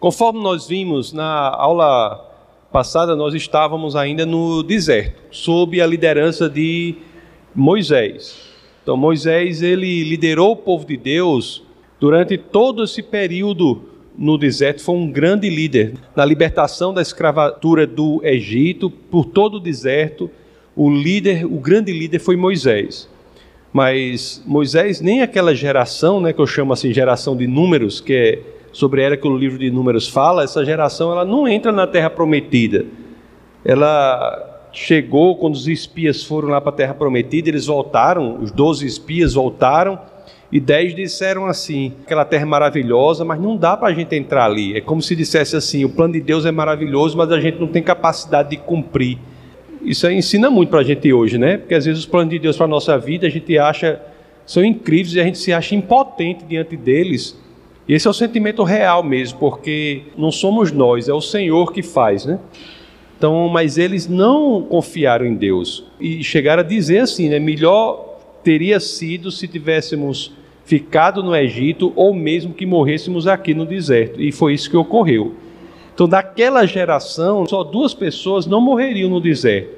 Conforme nós vimos na aula passada, nós estávamos ainda no deserto, sob a liderança de Moisés. Então Moisés ele liderou o povo de Deus durante todo esse período no deserto, foi um grande líder na libertação da escravatura do Egito por todo o deserto. O líder, o grande líder foi Moisés. Mas Moisés nem aquela geração, né, que eu chamo assim geração de números, que é sobre ela que o livro de Números fala, essa geração ela não entra na terra prometida. Ela chegou quando os espias foram lá para a terra prometida, eles voltaram, os doze espias voltaram, e dez disseram assim: aquela terra é maravilhosa, mas não dá para a gente entrar ali. É como se dissesse assim: o plano de Deus é maravilhoso, mas a gente não tem capacidade de cumprir. Isso ensina muito para a gente hoje, né? Porque às vezes os planos de Deus para a nossa vida a gente acha são incríveis e a gente se acha impotente diante deles. E esse é o sentimento real mesmo, porque não somos nós, é o Senhor que faz, né? Então, mas eles não confiaram em Deus e chegaram a dizer assim, né? Melhor teria sido se tivéssemos ficado no Egito ou mesmo que morrêssemos aqui no deserto. E foi isso que ocorreu. Então, daquela geração, só duas pessoas não morreriam no deserto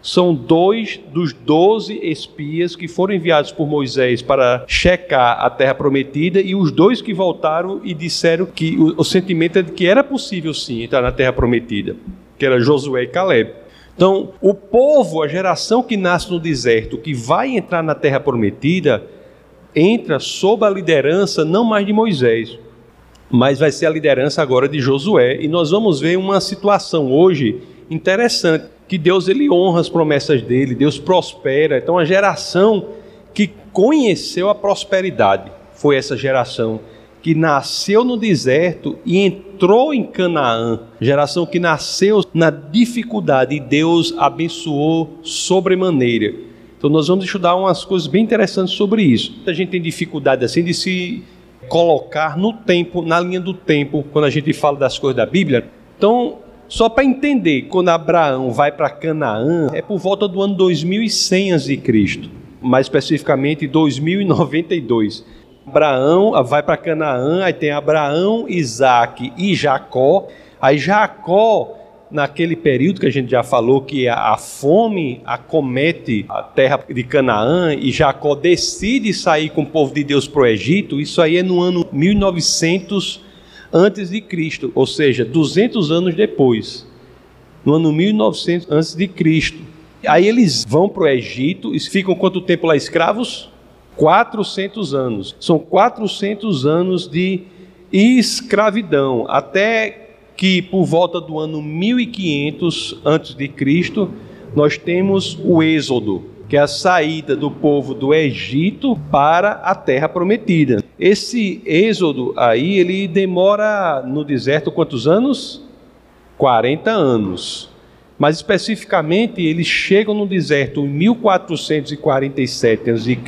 são dois dos doze espias que foram enviados por Moisés para checar a terra prometida e os dois que voltaram e disseram que o, o sentimento é de que era possível sim entrar na terra prometida, que era Josué e Caleb. Então, o povo, a geração que nasce no deserto, que vai entrar na terra prometida, entra sob a liderança não mais de Moisés, mas vai ser a liderança agora de Josué. E nós vamos ver uma situação hoje interessante que Deus ele honra as promessas dele, Deus prospera. Então a geração que conheceu a prosperidade foi essa geração que nasceu no deserto e entrou em Canaã, geração que nasceu na dificuldade e Deus abençoou sobremaneira. Então nós vamos estudar umas coisas bem interessantes sobre isso. A gente tem dificuldade assim de se colocar no tempo, na linha do tempo, quando a gente fala das coisas da Bíblia. Então, só para entender, quando Abraão vai para Canaã, é por volta do ano 2100 a.C., mais especificamente 2092. Abraão vai para Canaã, aí tem Abraão, Isaac e Jacó. Aí Jacó, naquele período que a gente já falou que a, fome acomete a terra de Canaã e Jacó decide sair com o povo de Deus para o Egito, isso aí é no ano 1900 antes de Cristo, ou seja, 200 anos depois, no ano 1900 antes de Cristo. Aí eles vão para o Egito e ficam quanto tempo lá escravos? 400 anos. São 400 anos de escravidão, até que por volta do ano 1500 antes de Cristo, nós temos o Êxodo, que é a saída do povo do Egito para a terra prometida. Esse êxodo aí, ele demora no deserto quantos anos? 40 anos. Mas especificamente, eles chegam no deserto em 1447 a.C.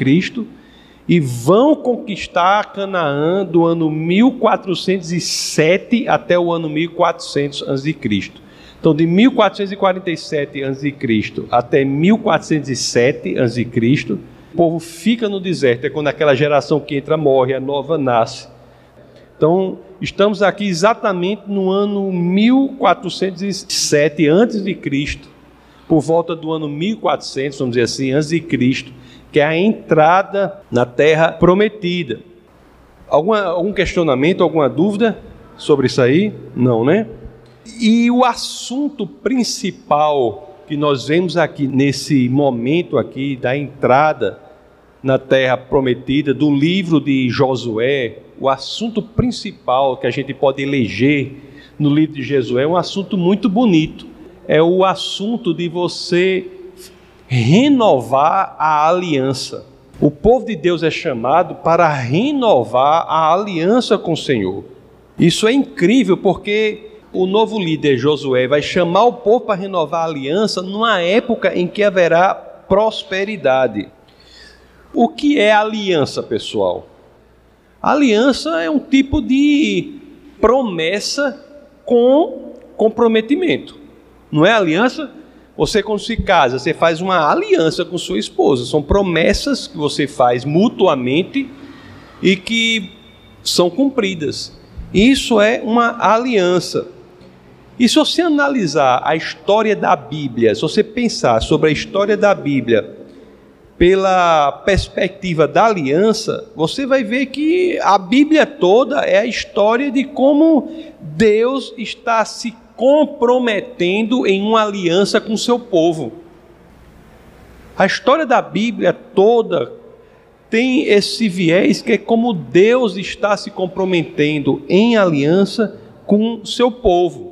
e vão conquistar Canaã do ano 1407 até o ano 1400 a.C. Então, de 1447 a.C. até 1407 a.C., o povo fica no deserto. É quando aquela geração que entra morre, a nova nasce. Então, estamos aqui exatamente no ano 1407 a.C., por volta do ano 1400, vamos dizer assim, Cristo, que é a entrada na terra prometida. Alguma, algum questionamento, alguma dúvida sobre isso aí? Não, né? E o assunto principal que nós vemos aqui nesse momento aqui da entrada na terra prometida do livro de Josué, o assunto principal que a gente pode eleger no livro de Josué é um assunto muito bonito. É o assunto de você renovar a aliança. O povo de Deus é chamado para renovar a aliança com o Senhor. Isso é incrível porque o novo líder Josué vai chamar o povo para renovar a aliança numa época em que haverá prosperidade. O que é aliança, pessoal? aliança é um tipo de promessa com comprometimento. Não é aliança? Você, quando se casa, você faz uma aliança com sua esposa. São promessas que você faz mutuamente e que são cumpridas. Isso é uma aliança. E se você analisar a história da Bíblia, se você pensar sobre a história da Bíblia pela perspectiva da aliança, você vai ver que a Bíblia toda é a história de como Deus está se comprometendo em uma aliança com o seu povo. A história da Bíblia toda tem esse viés que é como Deus está se comprometendo em aliança com o seu povo.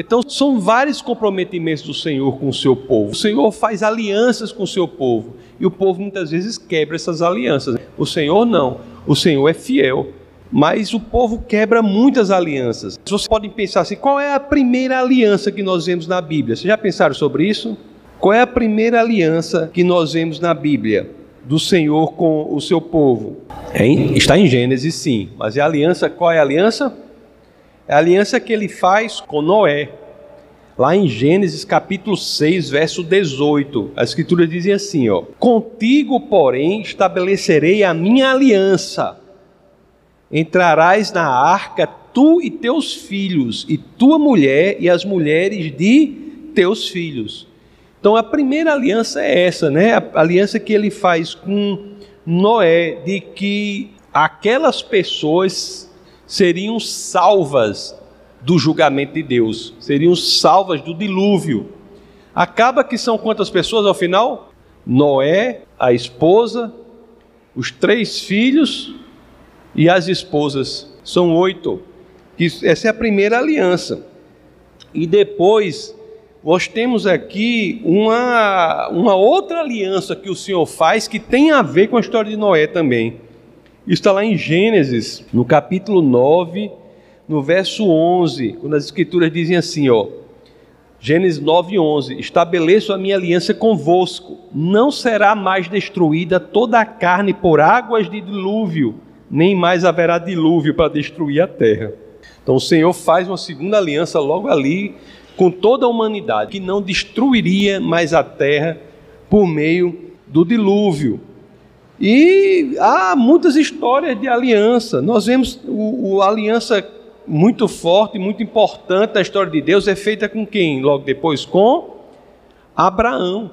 Então, são vários comprometimentos do Senhor com o seu povo. O Senhor faz alianças com o seu povo e o povo muitas vezes quebra essas alianças. O Senhor não. O Senhor é fiel. Mas o povo quebra muitas alianças. Vocês podem pensar assim: qual é a primeira aliança que nós vemos na Bíblia? Vocês já pensaram sobre isso? Qual é a primeira aliança que nós vemos na Bíblia do Senhor com o seu povo? É, está em Gênesis, sim. Mas é aliança, qual é a aliança? É a aliança que ele faz com Noé. Lá em Gênesis capítulo 6, verso 18, a escritura diz assim, ó: Contigo, porém, estabelecerei a minha aliança. Entrarás na arca tu e teus filhos, e tua mulher e as mulheres de teus filhos. Então a primeira aliança é essa, né? A aliança que ele faz com Noé de que aquelas pessoas seriam salvas do julgamento de Deus, seriam salvas do dilúvio. Acaba que são quantas pessoas ao final? Noé, a esposa, os três filhos e as esposas. São oito. Essa é a primeira aliança. E depois nós temos aqui uma, uma outra aliança que o Senhor faz que tem a ver com a história de Noé também. Isso está lá em Gênesis, no capítulo 9, no verso 11, quando as escrituras dizem assim, ó, Gênesis 9, 11, estabeleço a minha aliança convosco, não será mais destruída toda a carne por águas de dilúvio, nem mais haverá dilúvio para destruir a terra. Então o Senhor faz uma segunda aliança logo ali com toda a humanidade, que não destruiria mais a terra por meio do dilúvio. E há muitas histórias de aliança. Nós vemos o, o aliança muito forte, muito importante da história de Deus é feita com quem? Logo depois com Abraão.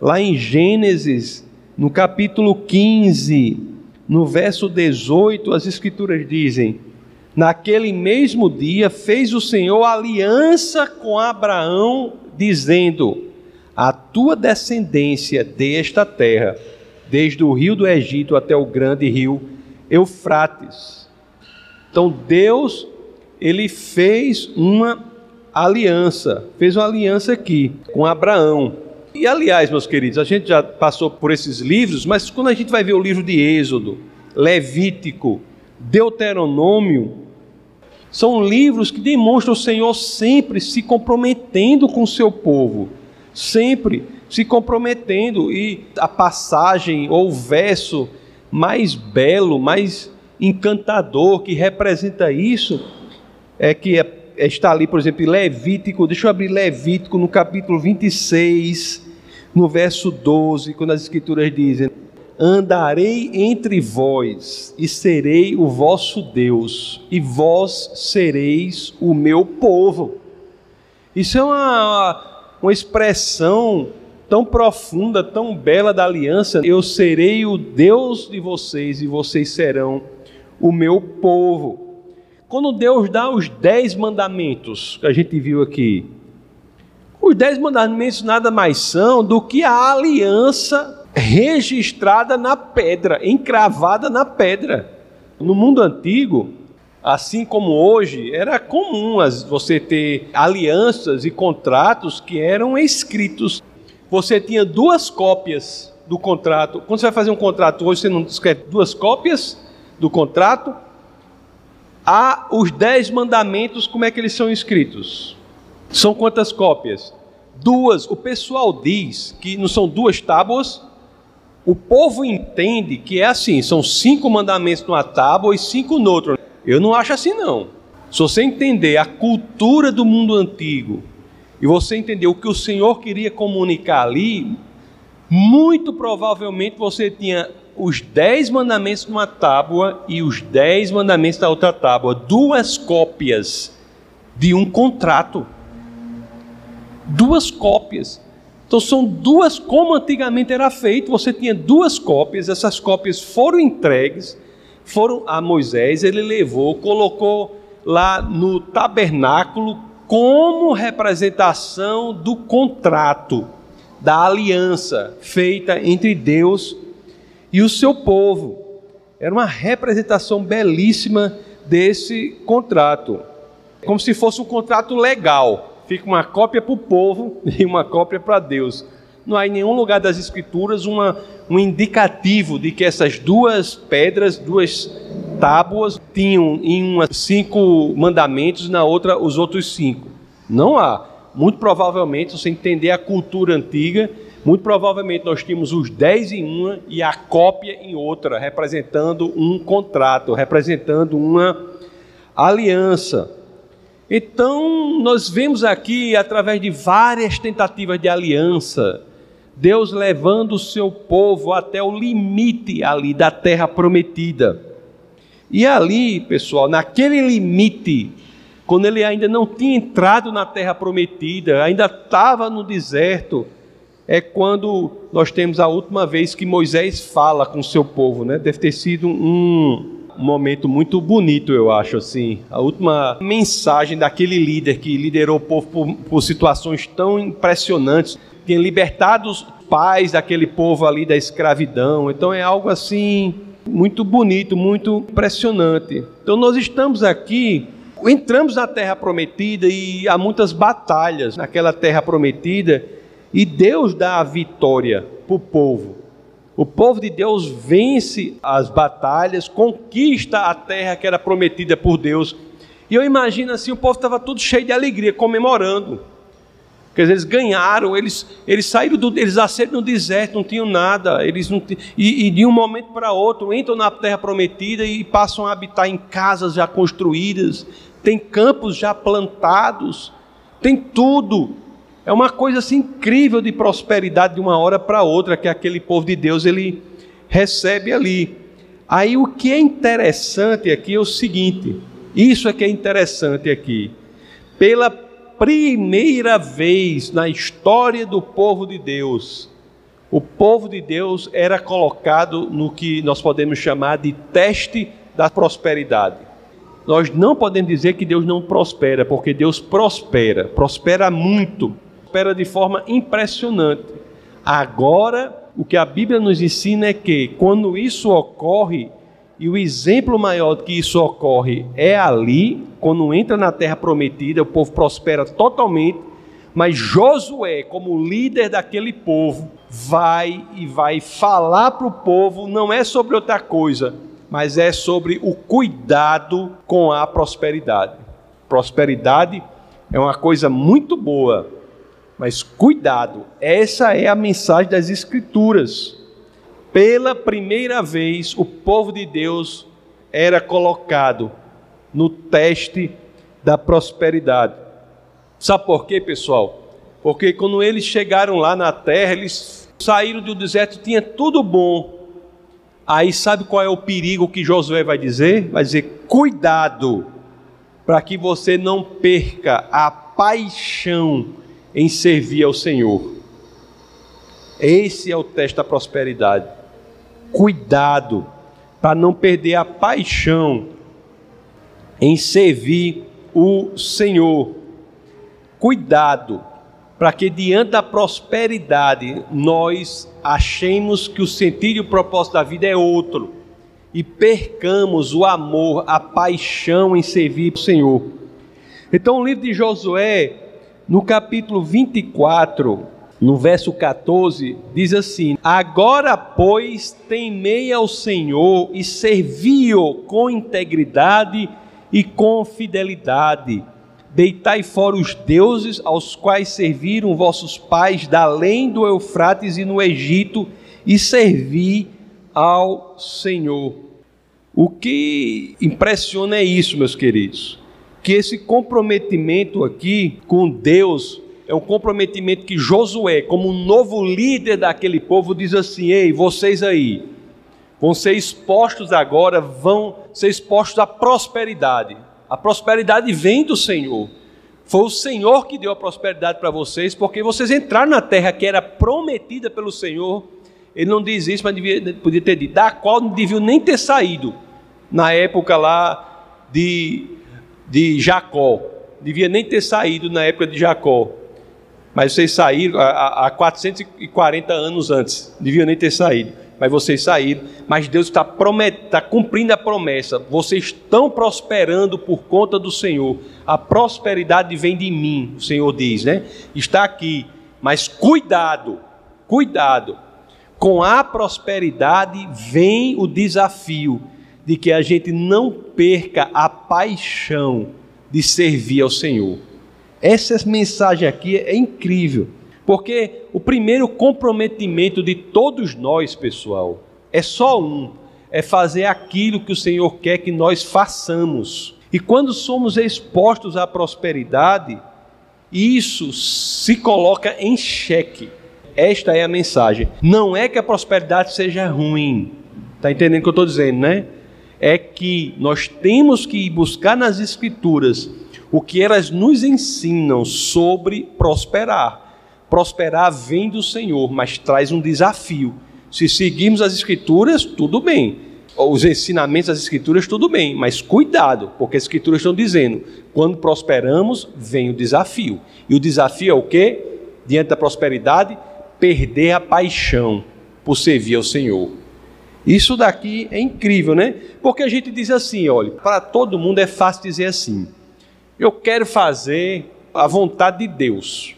Lá em Gênesis, no capítulo 15, no verso 18, as escrituras dizem: Naquele mesmo dia fez o Senhor aliança com Abraão, dizendo: A tua descendência desta terra desde o rio do Egito até o grande rio Eufrates. Então Deus, ele fez uma aliança, fez uma aliança aqui com Abraão. E aliás, meus queridos, a gente já passou por esses livros, mas quando a gente vai ver o livro de Êxodo, Levítico, Deuteronômio, são livros que demonstram o Senhor sempre se comprometendo com o seu povo, sempre se comprometendo. E a passagem ou o verso mais belo, mais encantador que representa isso é que é, é, está ali, por exemplo, em Levítico. Deixa eu abrir Levítico no capítulo 26, no verso 12, quando as Escrituras dizem: Andarei entre vós e serei o vosso Deus, e vós sereis o meu povo. Isso é uma, uma expressão tão profunda, tão bela da aliança, eu serei o Deus de vocês e vocês serão o meu povo. Quando Deus dá os dez mandamentos que a gente viu aqui, os dez mandamentos nada mais são do que a aliança registrada na pedra, encravada na pedra. No mundo antigo, assim como hoje, era comum você ter alianças e contratos que eram escritos você tinha duas cópias do contrato. Quando você vai fazer um contrato hoje, você não escreve duas cópias do contrato. Há os dez mandamentos, como é que eles são escritos? São quantas cópias? Duas. O pessoal diz que não são duas tábuas. O povo entende que é assim: são cinco mandamentos numa tábua e cinco noutra. Eu não acho assim, não. Se você entender a cultura do mundo antigo, e você entendeu o que o Senhor queria comunicar ali, muito provavelmente você tinha os dez mandamentos numa tábua e os dez mandamentos da outra tábua, duas cópias de um contrato. Duas cópias. Então são duas, como antigamente era feito, você tinha duas cópias, essas cópias foram entregues, foram a Moisés, ele levou, colocou lá no tabernáculo como representação do contrato, da aliança feita entre Deus e o seu povo. Era uma representação belíssima desse contrato, como se fosse um contrato legal fica uma cópia para o povo e uma cópia para Deus. Não há em nenhum lugar das Escrituras uma, um indicativo de que essas duas pedras, duas tábuas, tinham em uma cinco mandamentos na outra os outros cinco. Não há. Muito provavelmente, se você entender a cultura antiga, muito provavelmente nós tínhamos os dez em uma e a cópia em outra, representando um contrato, representando uma aliança. Então, nós vemos aqui, através de várias tentativas de aliança, Deus levando o seu povo até o limite ali da terra prometida. E ali, pessoal, naquele limite, quando ele ainda não tinha entrado na terra prometida, ainda estava no deserto, é quando nós temos a última vez que Moisés fala com o seu povo, né? Deve ter sido um, momento muito bonito, eu acho, assim. A última mensagem daquele líder que liderou o povo por, por situações tão impressionantes, tinha libertado os pais daquele povo ali da escravidão. Então é algo assim muito bonito, muito impressionante. Então nós estamos aqui, entramos na terra prometida e há muitas batalhas naquela terra prometida e Deus dá a vitória para o povo. O povo de Deus vence as batalhas, conquista a terra que era prometida por Deus. E eu imagino assim, o povo estava todo cheio de alegria, comemorando. Quer dizer, eles ganharam, eles, eles saíram do, eles nasceram no deserto, não tinham nada, eles não e, e de um momento para outro entram na terra prometida e passam a habitar em casas já construídas, tem campos já plantados, tem tudo. É uma coisa assim incrível de prosperidade de uma hora para outra que aquele povo de Deus ele recebe ali. Aí o que é interessante aqui é o seguinte: isso é que é interessante aqui. Pela primeira vez na história do povo de Deus, o povo de Deus era colocado no que nós podemos chamar de teste da prosperidade. Nós não podemos dizer que Deus não prospera, porque Deus prospera, prospera muito prospera de forma impressionante. Agora, o que a Bíblia nos ensina é que quando isso ocorre, e o exemplo maior de que isso ocorre é ali, quando entra na terra prometida, o povo prospera totalmente, mas Josué, como líder daquele povo, vai e vai falar para o povo, não é sobre outra coisa, mas é sobre o cuidado com a prosperidade. Prosperidade é uma coisa muito boa, mas cuidado, essa é a mensagem das Escrituras. Pela primeira vez, o povo de Deus era colocado no teste da prosperidade. Sabe por quê, pessoal? Porque quando eles chegaram lá na terra, eles saíram do deserto, tinha tudo bom. Aí sabe qual é o perigo que Josué vai dizer? Vai dizer: cuidado, para que você não perca a paixão em servir ao Senhor. Esse é o teste da prosperidade. Cuidado para não perder a paixão em servir o Senhor. Cuidado para que diante da prosperidade nós achemos que o sentido e o propósito da vida é outro e percamos o amor, a paixão em servir o Senhor. Então o livro de Josué no capítulo 24, no verso 14, diz assim: Agora, pois, temei ao Senhor e servi-o com integridade e com fidelidade. Deitai fora os deuses aos quais serviram vossos pais da além do Eufrates e no Egito, e servi ao Senhor. O que impressiona é isso, meus queridos que esse comprometimento aqui com Deus é um comprometimento que Josué, como novo líder daquele povo, diz assim: Ei, vocês aí, vão ser expostos agora, vão ser expostos à prosperidade. A prosperidade vem do Senhor. Foi o Senhor que deu a prosperidade para vocês, porque vocês entraram na terra que era prometida pelo Senhor. Ele não diz isso, mas devia, podia ter dito, da qual não deviam nem ter saído na época lá de, de Jacó. Devia nem ter saído na época de Jacó. Mas vocês saíram há, há 440 anos antes. Deviam nem ter saído mas vocês saíram. Mas Deus está cumprindo a promessa. Vocês estão prosperando por conta do Senhor. A prosperidade vem de mim, o Senhor diz, né? Está aqui. Mas cuidado, cuidado. Com a prosperidade vem o desafio de que a gente não perca a paixão de servir ao Senhor. Essa mensagem aqui é incrível. Porque o primeiro comprometimento de todos nós, pessoal, é só um: é fazer aquilo que o Senhor quer que nós façamos. E quando somos expostos à prosperidade, isso se coloca em xeque. Esta é a mensagem. Não é que a prosperidade seja ruim. Está entendendo o que eu estou dizendo, né? É que nós temos que buscar nas Escrituras o que elas nos ensinam sobre prosperar. Prosperar vem do Senhor, mas traz um desafio. Se seguirmos as Escrituras, tudo bem. Os ensinamentos das Escrituras, tudo bem, mas cuidado, porque as Escrituras estão dizendo: quando prosperamos, vem o desafio. E o desafio é o quê? Diante da prosperidade, perder a paixão por servir ao Senhor. Isso daqui é incrível, né? Porque a gente diz assim: olha, para todo mundo é fácil dizer assim: eu quero fazer a vontade de Deus.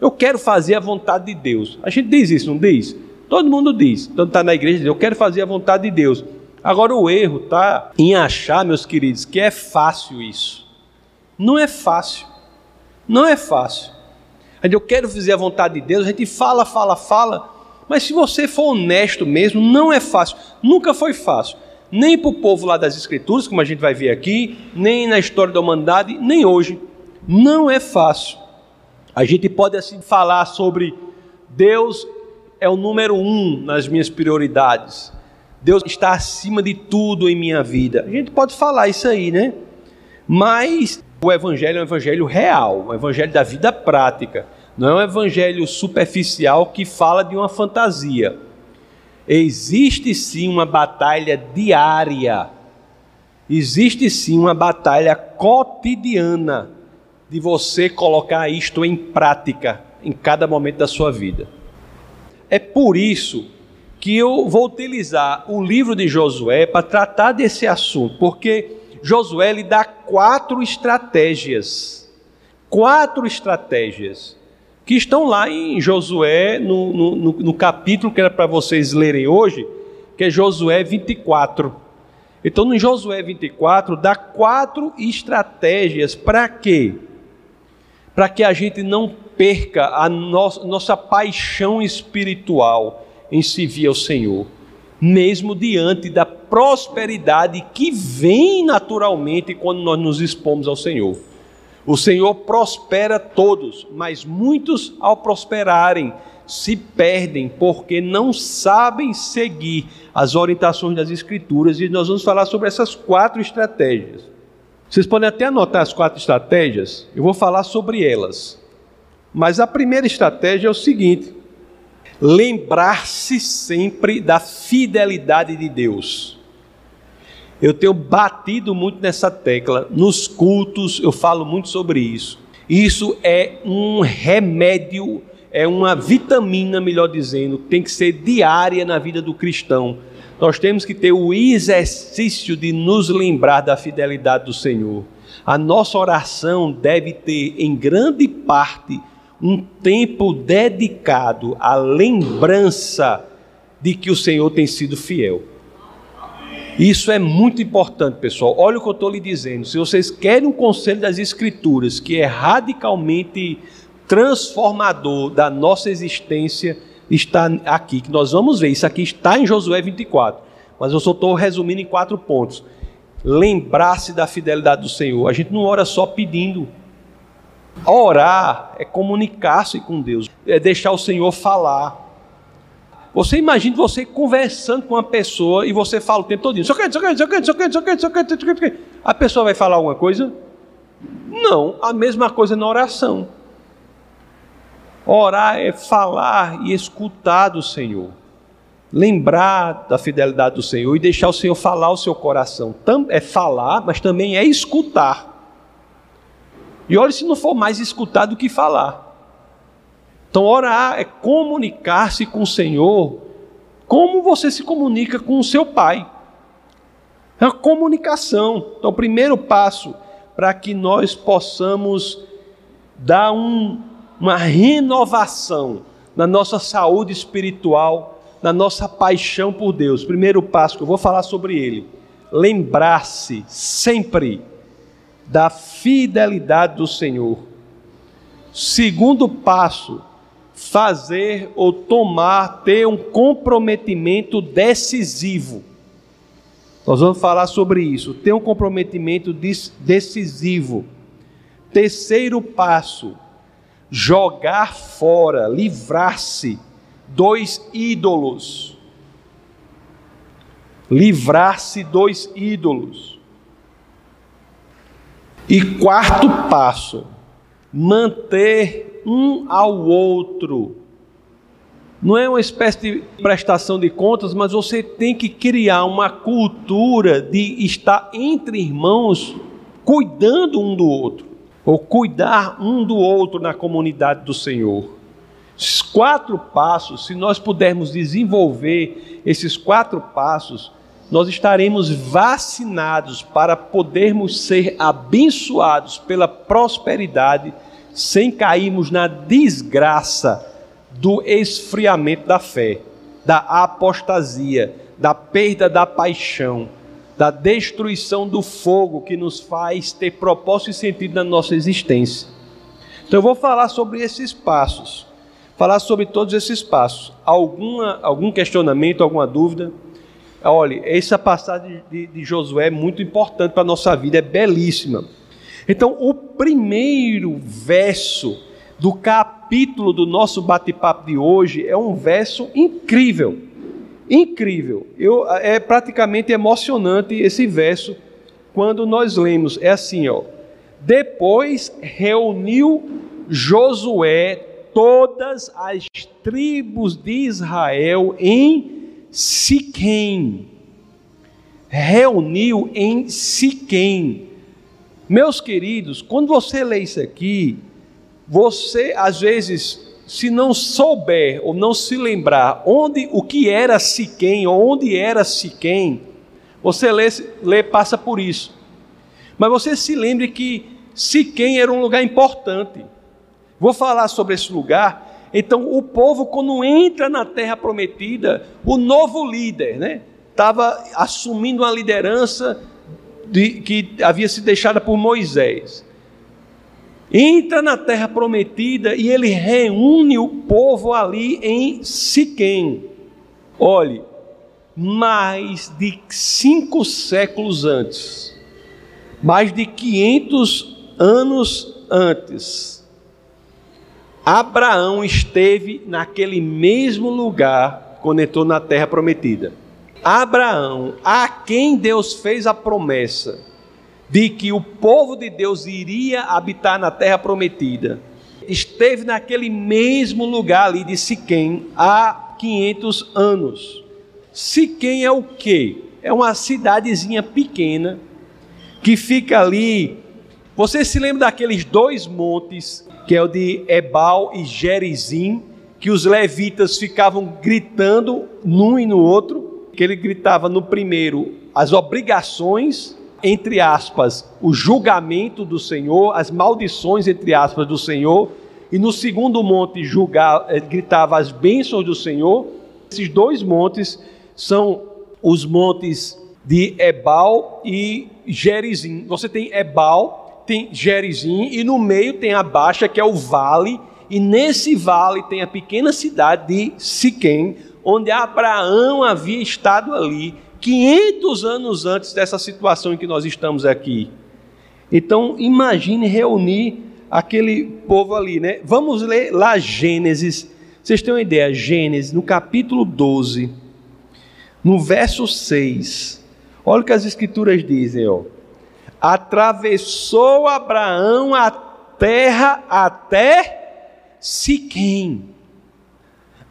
Eu quero fazer a vontade de Deus. A gente diz isso, não diz? Todo mundo diz. Então está na igreja diz, eu quero fazer a vontade de Deus. Agora o erro está em achar, meus queridos, que é fácil isso. Não é fácil. Não é fácil. Eu quero fazer a vontade de Deus, a gente fala, fala, fala, mas se você for honesto mesmo, não é fácil. Nunca foi fácil. Nem para o povo lá das Escrituras, como a gente vai ver aqui, nem na história da humanidade, nem hoje. Não é fácil. A gente pode assim falar sobre Deus é o número um nas minhas prioridades. Deus está acima de tudo em minha vida. A gente pode falar isso aí, né? Mas o evangelho é um evangelho real, um evangelho da vida prática. Não é um evangelho superficial que fala de uma fantasia. Existe sim uma batalha diária. Existe sim uma batalha cotidiana de você colocar isto em prática em cada momento da sua vida. É por isso que eu vou utilizar o livro de Josué para tratar desse assunto, porque Josué lhe dá quatro estratégias, quatro estratégias que estão lá em Josué, no, no, no, capítulo que era para vocês lerem hoje, que é Josué 24. Então, no Josué 24, dá quatro estratégias para quê? para que a gente não perca a no nossa paixão espiritual em servir ao Senhor, mesmo diante da prosperidade que vem naturalmente quando nós nos expomos ao Senhor. O Senhor prospera todos, mas muitos, ao prosperarem, se perdem porque não sabem seguir as orientações das Escrituras, e nós vamos falar sobre essas quatro estratégias. Vocês podem até anotar as quatro estratégias, eu vou falar sobre elas. Mas a primeira estratégia é o seguinte: lembrar-se sempre da fidelidade de Deus. Eu tenho batido muito nessa tecla, nos cultos eu falo muito sobre isso. Isso é um remédio, é uma vitamina, melhor dizendo, tem que ser diária na vida do cristão nós temos que ter o exercício de nos lembrar da fidelidade do Senhor. A nossa oração deve ter, em grande parte, um tempo dedicado à lembrança de que o Senhor tem sido fiel. Isso é muito importante, pessoal. Olha o que eu estou lhe dizendo. Se vocês querem um conselho das Escrituras que é radicalmente transformador da nossa existência, está aqui, que nós vamos ver. Isso aqui está em Josué 24, mas eu só estou resumindo em quatro pontos. Lembrar-se da fidelidade do Senhor. A gente não ora só pedindo. Orar é comunicar-se com Deus, é deixar o Senhor falar. Você imagina você conversando com uma pessoa e você fala o tempo todo, isso aqui, isso aqui, isso aqui, isso aqui, isso aqui, isso aqui, isso aqui. A pessoa vai falar alguma coisa? Não, a mesma coisa na oração. Orar é falar e escutar do Senhor. Lembrar da fidelidade do Senhor e deixar o Senhor falar o seu coração. É falar, mas também é escutar. E olha se não for mais escutar do que falar. Então, orar é comunicar-se com o Senhor como você se comunica com o seu Pai. É a comunicação. Então, o primeiro passo para que nós possamos dar um, uma renovação na nossa saúde espiritual, na nossa paixão por Deus. Primeiro passo que eu vou falar sobre ele: lembrar-se sempre da fidelidade do Senhor. Segundo passo, fazer ou tomar, ter um comprometimento decisivo. Nós vamos falar sobre isso, ter um comprometimento decisivo. Terceiro passo, jogar fora, livrar-se dos ídolos. Livrar-se dos ídolos. E quarto passo, manter um ao outro. Não é uma espécie de prestação de contas, mas você tem que criar uma cultura de estar entre irmãos, cuidando um do outro, ou cuidar um do outro na comunidade do Senhor. Esses quatro passos, se nós pudermos desenvolver esses quatro passos, nós estaremos vacinados para podermos ser abençoados pela prosperidade sem cairmos na desgraça do esfriamento da fé, da apostasia, da perda da paixão, da destruição do fogo que nos faz ter propósito e sentido na nossa existência. Então eu vou falar sobre esses passos, falar sobre todos esses passos. Alguma, algum questionamento, alguma dúvida? Olha, essa passagem de, de Josué é muito importante para a nossa vida, é belíssima. Então, o primeiro verso do capítulo do nosso bate-papo de hoje é um verso incrível. Incrível. Eu, é praticamente emocionante esse verso quando nós lemos. É assim, ó. Depois reuniu Josué todas as tribos de Israel em Siquém. Reuniu em Siquém. Meus queridos, quando você lê isso aqui, você às vezes, se não souber ou não se lembrar onde o que era Siquém, ou onde era Siquém, você lê, lê passa por isso. Mas você se lembre que Siquém era um lugar importante. Vou falar sobre esse lugar. Então, o povo, quando entra na terra prometida, o novo líder, né? Estava assumindo uma liderança de, que havia sido deixada por Moisés. Entra na terra prometida e ele reúne o povo ali em Siquém. Olhe, mais de cinco séculos antes, mais de 500 anos antes, Abraão esteve naquele mesmo lugar quando entrou na terra prometida. Abraão, a quem Deus fez a promessa de que o povo de Deus iria habitar na terra prometida, esteve naquele mesmo lugar ali de Siquém há 500 anos. Siquém é o quê? É uma cidadezinha pequena que fica ali. Você se lembra daqueles dois montes, que é o de Ebal e Gerizim, que os levitas ficavam gritando num e no outro? Que ele gritava no primeiro as obrigações, entre aspas, o julgamento do Senhor, as maldições, entre aspas, do Senhor, e no segundo monte julgar, ele gritava as bênçãos do Senhor. Esses dois montes são os montes de Ebal e Gerizim. Você tem Ebal, tem Gerizim, e no meio tem a baixa, que é o vale, e nesse vale tem a pequena cidade de Siquém, onde Abraão havia estado ali 500 anos antes dessa situação em que nós estamos aqui. Então, imagine reunir aquele povo ali, né? Vamos ler lá Gênesis Vocês têm uma ideia, Gênesis, no capítulo 12, no verso 6, olha o que as escrituras dizem, ó. Atravessou Abraão a terra até Siquém,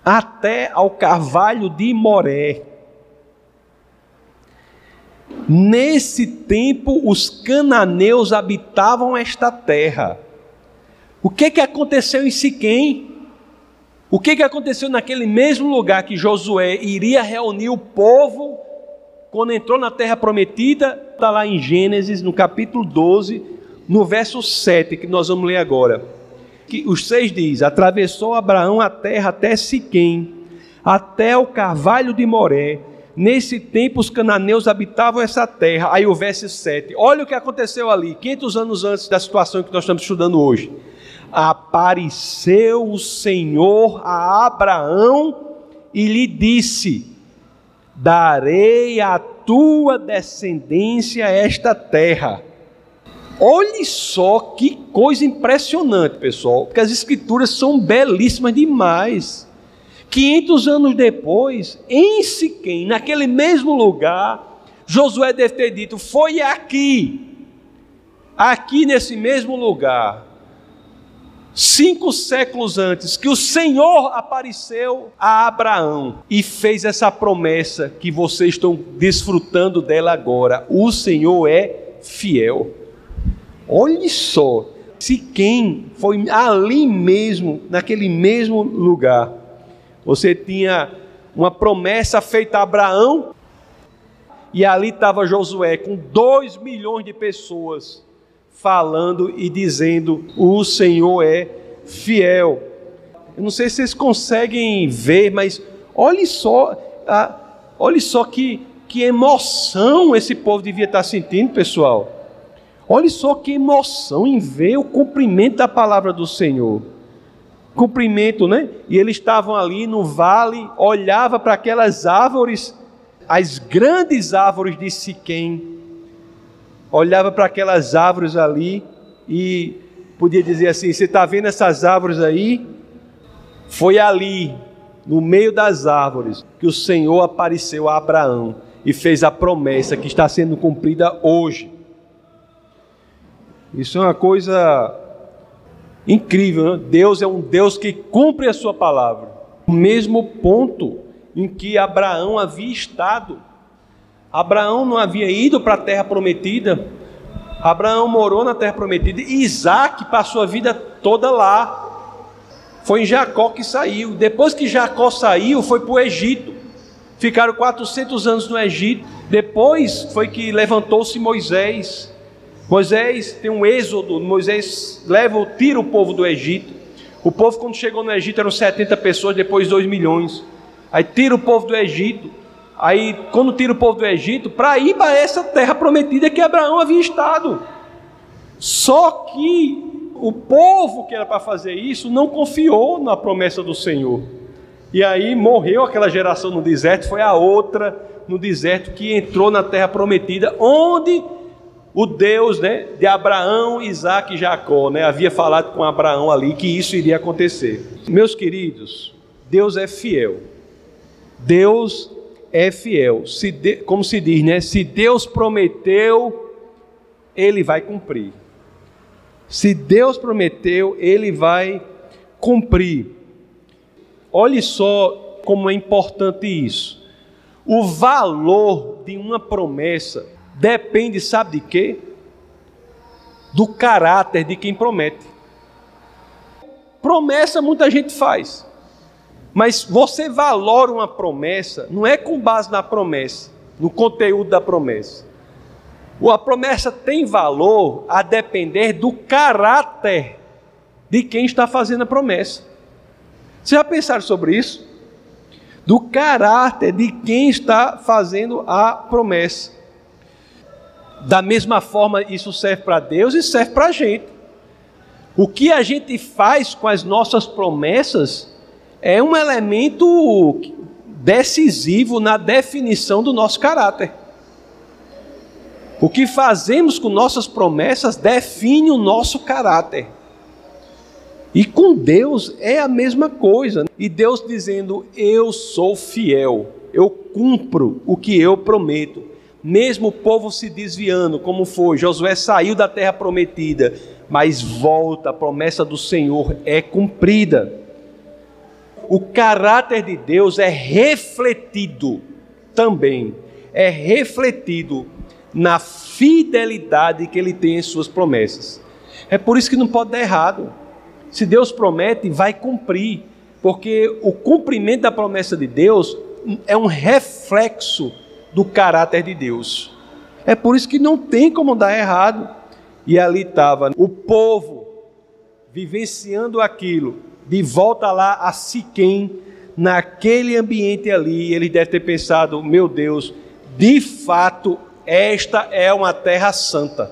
até ao carvalho de Moré. Nesse tempo, os cananeus habitavam esta terra. O que, que aconteceu em Siquém? O que, que aconteceu naquele mesmo lugar que Josué iria reunir o povo quando entrou na terra prometida? Está lá em Gênesis, no capítulo 12, no verso 7, que nós vamos ler agora. Que os seis diz: Atravessou Abraão a terra até Siquém, até o carvalho de Moré. Nesse tempo os cananeus habitavam essa terra. Aí o verso 7. Olha o que aconteceu ali, 500 anos antes da situação que nós estamos estudando hoje apareceu o Senhor a Abraão e lhe disse: Darei à tua descendência esta terra. Olhe só que coisa impressionante, pessoal, porque as escrituras são belíssimas demais. 500 anos depois, em Siquém, naquele mesmo lugar, Josué deve ter dito: Foi aqui, aqui nesse mesmo lugar, cinco séculos antes, que o Senhor apareceu a Abraão e fez essa promessa que vocês estão desfrutando dela agora. O Senhor é fiel. Olhe só, se quem foi ali mesmo, naquele mesmo lugar, você tinha uma promessa feita a Abraão, e ali estava Josué com dois milhões de pessoas falando e dizendo: O Senhor é fiel. Eu não sei se vocês conseguem ver, mas olhe só, ah, olhe só que, que emoção esse povo devia estar sentindo, pessoal. Olhe só que emoção em ver o cumprimento da palavra do Senhor. Cumprimento, né? E eles estavam ali no vale, olhava para aquelas árvores, as grandes árvores de Siquém, olhava para aquelas árvores ali e podia dizer assim: Você está vendo essas árvores aí? Foi ali, no meio das árvores, que o Senhor apareceu a Abraão e fez a promessa que está sendo cumprida hoje. Isso é uma coisa incrível, né? Deus é um Deus que cumpre a sua palavra. O mesmo ponto em que Abraão havia estado Abraão não havia ido para a terra prometida. Abraão morou na terra prometida. E Isaac passou a vida toda lá. Foi em Jacó que saiu. Depois que Jacó saiu, foi para o Egito. Ficaram 400 anos no Egito. Depois foi que levantou-se Moisés. Moisés tem um êxodo. Moisés leva, tira o povo do Egito. O povo, quando chegou no Egito, eram 70 pessoas, depois 2 milhões. Aí tira o povo do Egito Aí, quando tira o povo do Egito, para ir para essa terra prometida que Abraão havia estado. Só que o povo que era para fazer isso não confiou na promessa do Senhor. E aí morreu aquela geração no deserto, foi a outra no deserto que entrou na terra prometida, onde o Deus né, de Abraão, Isaac e Jacó né, havia falado com Abraão ali que isso iria acontecer. Meus queridos, Deus é fiel. Deus é fiel. Se de, como se diz, né? Se Deus prometeu, ele vai cumprir. Se Deus prometeu, ele vai cumprir. Olhe só como é importante isso. O valor de uma promessa depende, sabe de quê? Do caráter de quem promete. Promessa muita gente faz. Mas você valora uma promessa, não é com base na promessa, no conteúdo da promessa. A promessa tem valor a depender do caráter de quem está fazendo a promessa. Você já pensaram sobre isso? Do caráter de quem está fazendo a promessa. Da mesma forma, isso serve para Deus e serve para a gente. O que a gente faz com as nossas promessas é um elemento decisivo na definição do nosso caráter. O que fazemos com nossas promessas define o nosso caráter. E com Deus é a mesma coisa. E Deus dizendo: Eu sou fiel, eu cumpro o que eu prometo. Mesmo o povo se desviando, como foi, Josué saiu da terra prometida, mas volta, a promessa do Senhor é cumprida. O caráter de Deus é refletido também, é refletido na fidelidade que ele tem em suas promessas. É por isso que não pode dar errado. Se Deus promete, vai cumprir, porque o cumprimento da promessa de Deus é um reflexo do caráter de Deus. É por isso que não tem como dar errado. E ali estava o povo vivenciando aquilo, de volta lá a Siquém, naquele ambiente ali, ele deve ter pensado: meu Deus, de fato, esta é uma terra santa.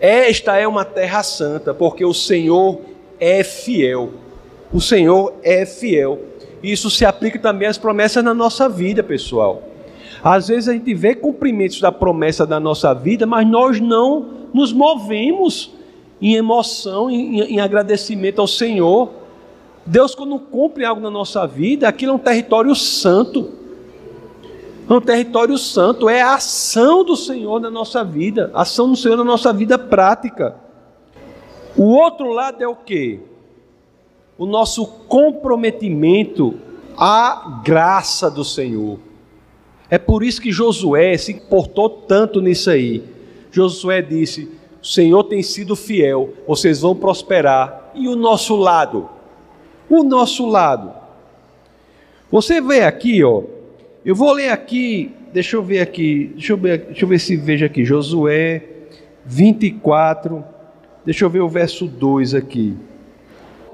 Esta é uma terra santa, porque o Senhor é fiel. O Senhor é fiel. Isso se aplica também às promessas na nossa vida, pessoal. Às vezes a gente vê cumprimentos da promessa da nossa vida, mas nós não nos movemos em emoção, em, em agradecimento ao Senhor. Deus, quando cumpre algo na nossa vida, aquilo é um território santo. É um território santo, é a ação do Senhor na nossa vida, a ação do Senhor na nossa vida prática. O outro lado é o que? O nosso comprometimento à graça do Senhor. É por isso que Josué se importou tanto nisso aí. Josué disse: O Senhor tem sido fiel, vocês vão prosperar. E o nosso lado? O nosso lado. Você vê aqui, ó. Eu vou ler aqui, deixa eu ver aqui, deixa eu ver, deixa eu ver se veja aqui, Josué 24, Deixa eu ver o verso 2 aqui.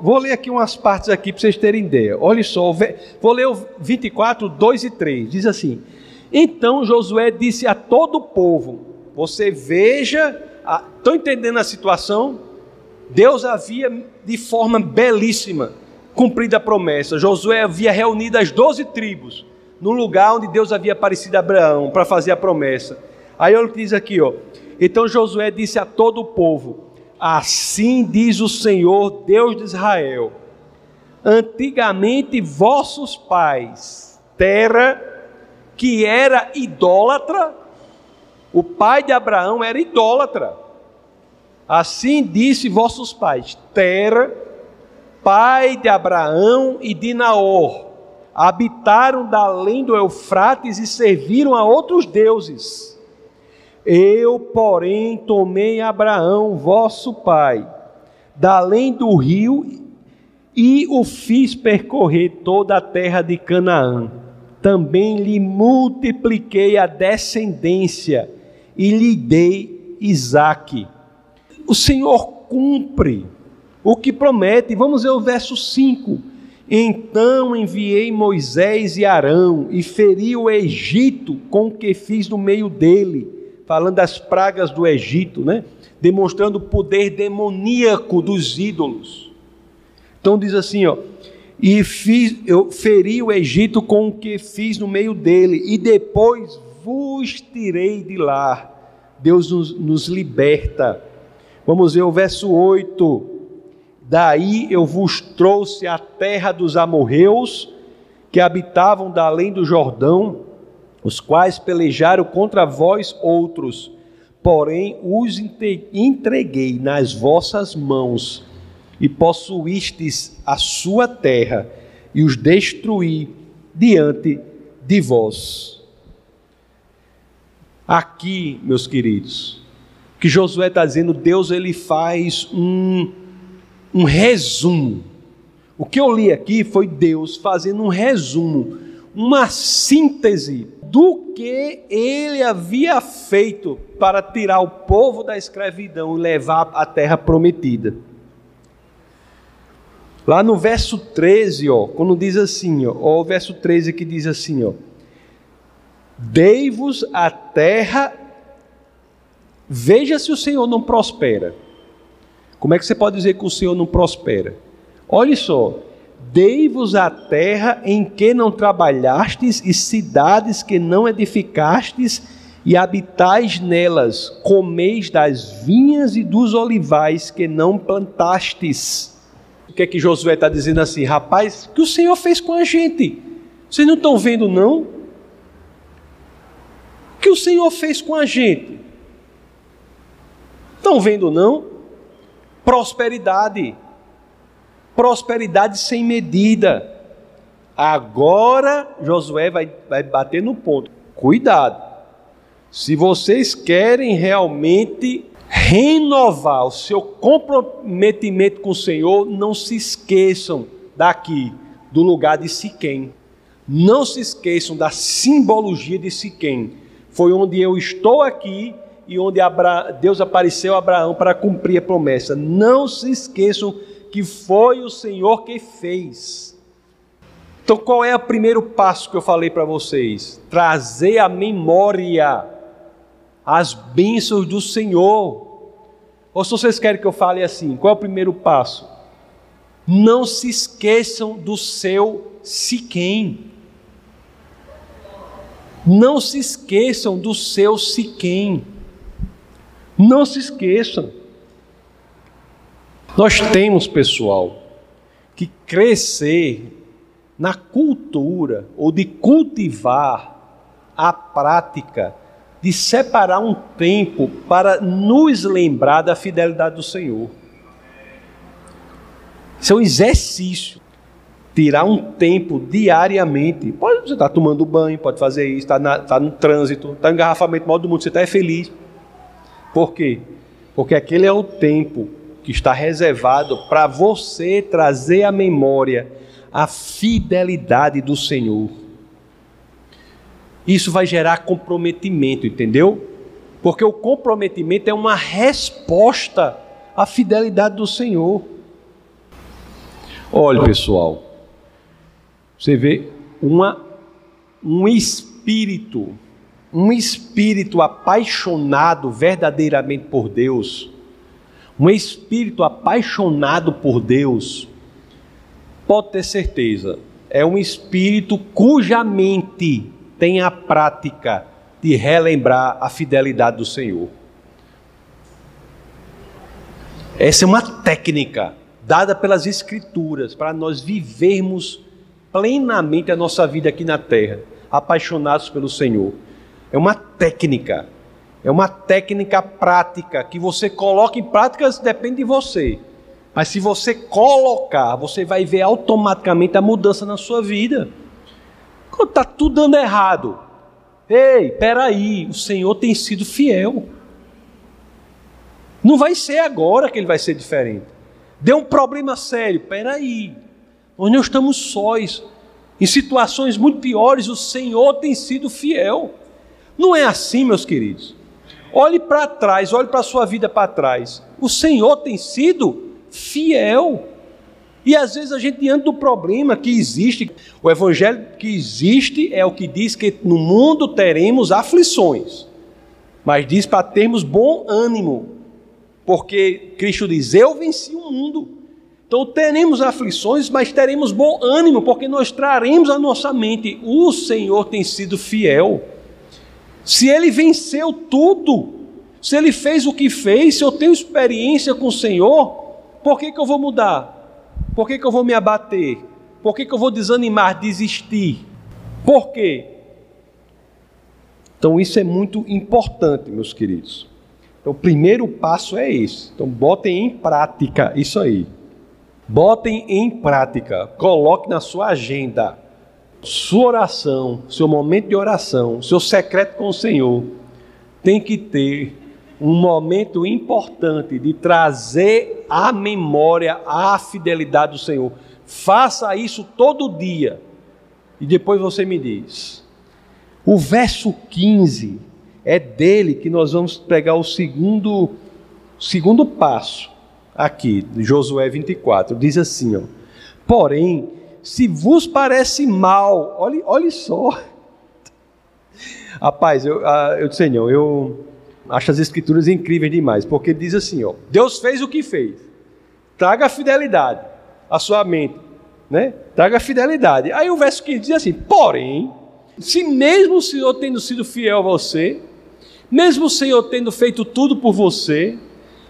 Vou ler aqui umas partes aqui para vocês terem ideia. Olha só, vou ler o 24, 2 e 3. Diz assim: Então Josué disse a todo o povo: Você veja, estão entendendo a situação? Deus havia de forma belíssima cumprido a promessa. Josué havia reunido as doze tribos no lugar onde Deus havia aparecido a Abraão para fazer a promessa. Aí ele diz aqui, ó. Então Josué disse a todo o povo: Assim diz o Senhor, Deus de Israel: Antigamente vossos pais, terra que era idólatra, o pai de Abraão era idólatra. Assim disse vossos pais, terra, pai de Abraão e de Naor, habitaram da além do Eufrates e serviram a outros deuses eu, porém, tomei Abraão, vosso pai, da além do rio, e o fiz percorrer toda a terra de Canaã. Também lhe multipliquei a descendência e lhe dei Isaque. O Senhor cumpre o que promete. Vamos ver o verso 5. Então enviei Moisés e Arão e feri o Egito com o que fiz no meio dele falando das pragas do Egito, né? demonstrando o poder demoníaco dos ídolos. Então diz assim, ó, e fiz, eu feri o Egito com o que fiz no meio dele, e depois vos tirei de lá. Deus nos, nos liberta. Vamos ver o verso 8. Daí eu vos trouxe a terra dos amorreus, que habitavam da além do Jordão, os quais pelejaram contra vós outros, porém os entreguei nas vossas mãos, e possuístes a sua terra, e os destruí diante de vós. Aqui, meus queridos, que Josué está dizendo, Deus ele faz um, um resumo. O que eu li aqui foi Deus fazendo um resumo, uma síntese do que ele havia feito para tirar o povo da escravidão e levar à terra prometida. Lá no verso 13, ó, quando diz assim, ó, o verso 13 que diz assim, ó: Dei-vos a terra, veja se o Senhor não prospera. Como é que você pode dizer que o Senhor não prospera? Olhe só, Dei-vos a terra em que não trabalhastes, e cidades que não edificastes, e habitais nelas, comeis das vinhas e dos olivais que não plantastes. O que é que Josué está dizendo assim? Rapaz, o que o Senhor fez com a gente? Vocês não estão vendo, não? O que o Senhor fez com a gente? Estão vendo, não? Prosperidade. Prosperidade sem medida. Agora Josué vai, vai bater no ponto. Cuidado. Se vocês querem realmente renovar o seu comprometimento com o Senhor, não se esqueçam daqui, do lugar de Siquém. Não se esqueçam da simbologia de Siquém. Foi onde eu estou aqui e onde Deus apareceu a Abraão para cumprir a promessa. Não se esqueçam que foi o Senhor que fez. Então, qual é o primeiro passo que eu falei para vocês? Trazer a memória as bênçãos do Senhor. Ou se vocês querem que eu fale assim, qual é o primeiro passo? Não se esqueçam do seu Siquém. Não se esqueçam do seu Siquém. Não se esqueçam. Nós temos, pessoal, que crescer na cultura ou de cultivar a prática de separar um tempo para nos lembrar da fidelidade do Senhor. Isso é um exercício. Tirar um tempo diariamente. Pode você estar tá tomando banho, pode fazer isso, está tá no trânsito, está no engarrafamento mal do mundo, você está feliz. Por quê? Porque aquele é o tempo que está reservado para você trazer à memória a fidelidade do Senhor isso vai gerar comprometimento, entendeu? Porque o comprometimento é uma resposta à fidelidade do Senhor. Olha, pessoal, você vê uma, um espírito, um espírito apaixonado verdadeiramente por Deus, um espírito apaixonado por Deus, pode ter certeza, é um espírito cuja mente tem a prática de relembrar a fidelidade do Senhor. Essa é uma técnica dada pelas Escrituras para nós vivermos plenamente a nossa vida aqui na terra, apaixonados pelo Senhor. É uma técnica, é uma técnica prática que você coloca em prática depende de você. Mas se você colocar, você vai ver automaticamente a mudança na sua vida. Está tudo dando errado. Ei, peraí, o Senhor tem sido fiel. Não vai ser agora que ele vai ser diferente. Deu um problema sério, peraí. Nós não estamos sós. Em situações muito piores, o Senhor tem sido fiel. Não é assim, meus queridos. Olhe para trás, olhe para a sua vida para trás. O Senhor tem sido fiel. E às vezes a gente, diante do problema que existe, o evangelho que existe é o que diz que no mundo teremos aflições, mas diz para termos bom ânimo, porque Cristo diz: Eu venci o mundo. Então teremos aflições, mas teremos bom ânimo, porque nós traremos à nossa mente: o Senhor tem sido fiel. Se ele venceu tudo, se ele fez o que fez, se eu tenho experiência com o Senhor, por que, que eu vou mudar? Por que, que eu vou me abater? Por que, que eu vou desanimar, desistir? Por quê? Então, isso é muito importante, meus queridos. Então, o primeiro passo é esse. Então, botem em prática isso aí. Botem em prática. Coloque na sua agenda sua oração, seu momento de oração, seu secreto com o Senhor. Tem que ter um momento importante de trazer à memória a fidelidade do Senhor. Faça isso todo dia. E depois você me diz. O verso 15 é dele que nós vamos pegar o segundo segundo passo aqui, Josué 24. Diz assim, ó: Porém, se vos parece mal, olhe, olhe só. Rapaz, eu, ah, eu disse, Senhor, eu acho as escrituras incríveis demais, porque diz assim, ó, Deus fez o que fez. Traga a fidelidade à sua mente, né? Traga a fidelidade. Aí o verso 15 diz assim: "Porém, se mesmo o Senhor tendo sido fiel a você, mesmo o Senhor tendo feito tudo por você,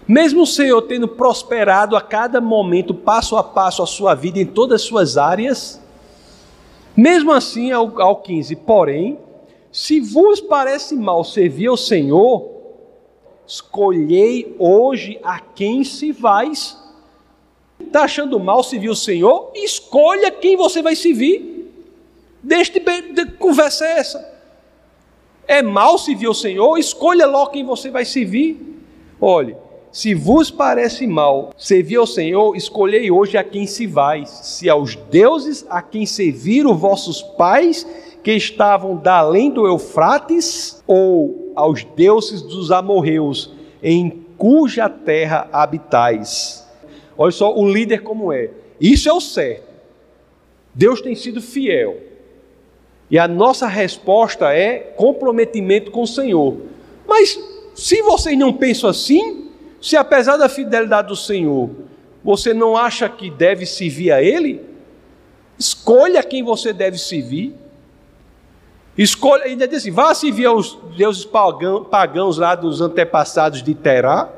Mesmo o Senhor tendo prosperado a cada momento, passo a passo, a sua vida em todas as suas áreas, mesmo assim, ao, ao 15, porém, se vos parece mal servir ao Senhor, escolhei hoje a quem se vais. Está achando mal servir o Senhor? Escolha quem você vai servir. Deixe de, de conversa é essa. É mal servir o Senhor? Escolha logo quem você vai servir. Olhe, se vos parece mal servir ao Senhor, escolhei hoje a quem se vai, se aos deuses a quem serviram vossos pais, que estavam da além do Eufrates, ou aos deuses dos amorreus, em cuja terra habitais. Olha só o líder como é. Isso é o certo. Deus tem sido fiel. E a nossa resposta é comprometimento com o Senhor. Mas se vocês não pensam assim, se apesar da fidelidade do Senhor, você não acha que deve servir a Ele, escolha quem você deve servir. Escolha, ainda diz assim: vá servir aos deuses pagãos lá dos antepassados de Terá,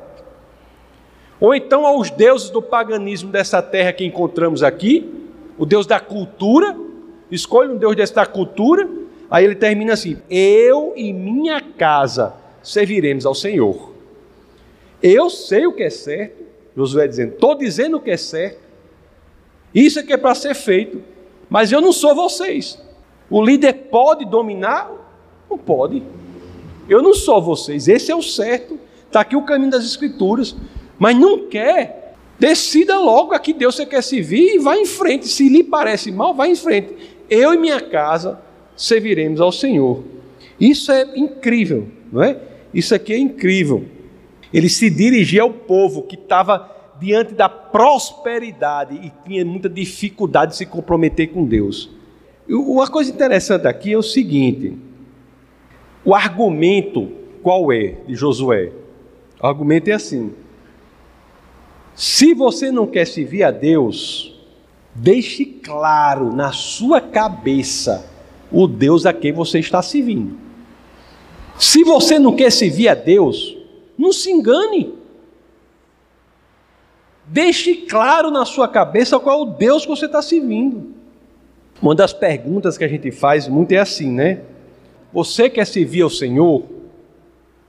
ou então aos deuses do paganismo dessa terra que encontramos aqui, o Deus da cultura. Escolha um Deus dessa cultura. Aí ele termina assim: Eu e minha casa serviremos ao Senhor. Eu sei o que é certo, Josué dizendo, estou dizendo o que é certo, isso é que é para ser feito, mas eu não sou vocês. O líder pode dominar? Não pode. Eu não sou vocês, esse é o certo, está aqui o caminho das Escrituras, mas não quer, decida logo a que Deus você quer servir e vá em frente. Se lhe parece mal, vá em frente. Eu e minha casa serviremos ao Senhor. Isso é incrível, não é? Isso aqui é incrível. Ele se dirigia ao povo que estava diante da prosperidade e tinha muita dificuldade de se comprometer com Deus. Uma coisa interessante aqui é o seguinte: o argumento qual é de Josué? O argumento é assim: se você não quer servir a Deus, deixe claro na sua cabeça o Deus a quem você está servindo. Se você não quer servir a Deus, não se engane. Deixe claro na sua cabeça qual é o Deus que você está servindo. Uma das perguntas que a gente faz muito é assim, né? Você quer servir ao Senhor?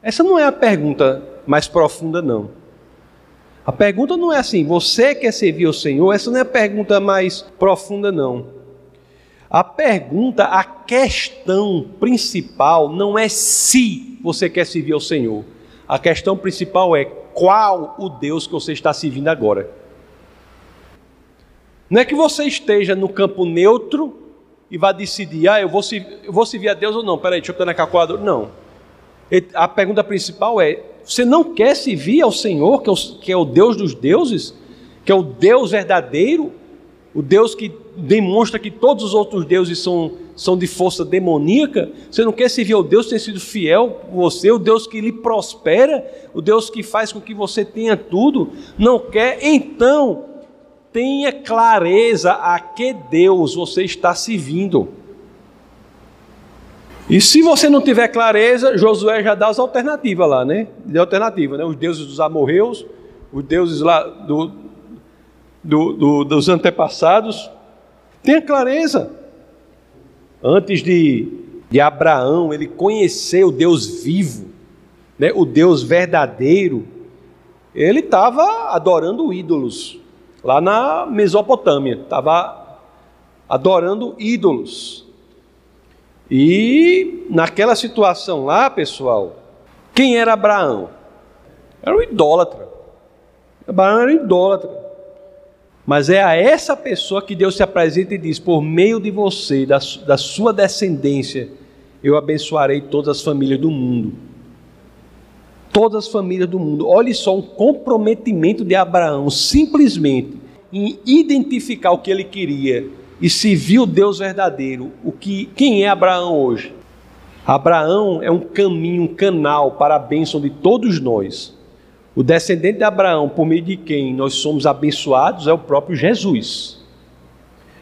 Essa não é a pergunta mais profunda, não. A pergunta não é assim, você quer servir ao Senhor? Essa não é a pergunta mais profunda, não. A pergunta, a questão principal não é se você quer servir ao Senhor. A questão principal é qual o Deus que você está servindo agora. Não é que você esteja no campo neutro e vá decidir, ah, eu vou, eu vou servir a Deus ou não. Peraí, deixa eu estar na calculadora. Não. A pergunta principal é: você não quer servir ao Senhor, que é o, que é o Deus dos deuses, que é o Deus verdadeiro, o Deus que demonstra que todos os outros deuses são são de força demoníaca, você não quer servir ao Deus que tem sido fiel por você, o Deus que lhe prospera, o Deus que faz com que você tenha tudo, não quer, então tenha clareza a que Deus você está servindo. E se você não tiver clareza, Josué já dá as alternativas lá, né? De alternativa, né? Os deuses dos amorreus, os deuses lá do, do, do, dos antepassados. Tenha clareza. Antes de, de Abraão, ele conhecer o Deus vivo, né, o Deus verdadeiro, ele estava adorando ídolos, lá na Mesopotâmia, estava adorando ídolos. E naquela situação lá, pessoal, quem era Abraão? Era um idólatra. Abraão era um idólatra. Mas é a essa pessoa que Deus se apresenta e diz: por meio de você, da, da sua descendência, eu abençoarei todas as famílias do mundo. Todas as famílias do mundo. Olhe só um comprometimento de Abraão, simplesmente em identificar o que ele queria e se viu Deus verdadeiro. O que, quem é Abraão hoje? Abraão é um caminho, um canal para a bênção de todos nós. O descendente de Abraão, por meio de quem nós somos abençoados, é o próprio Jesus.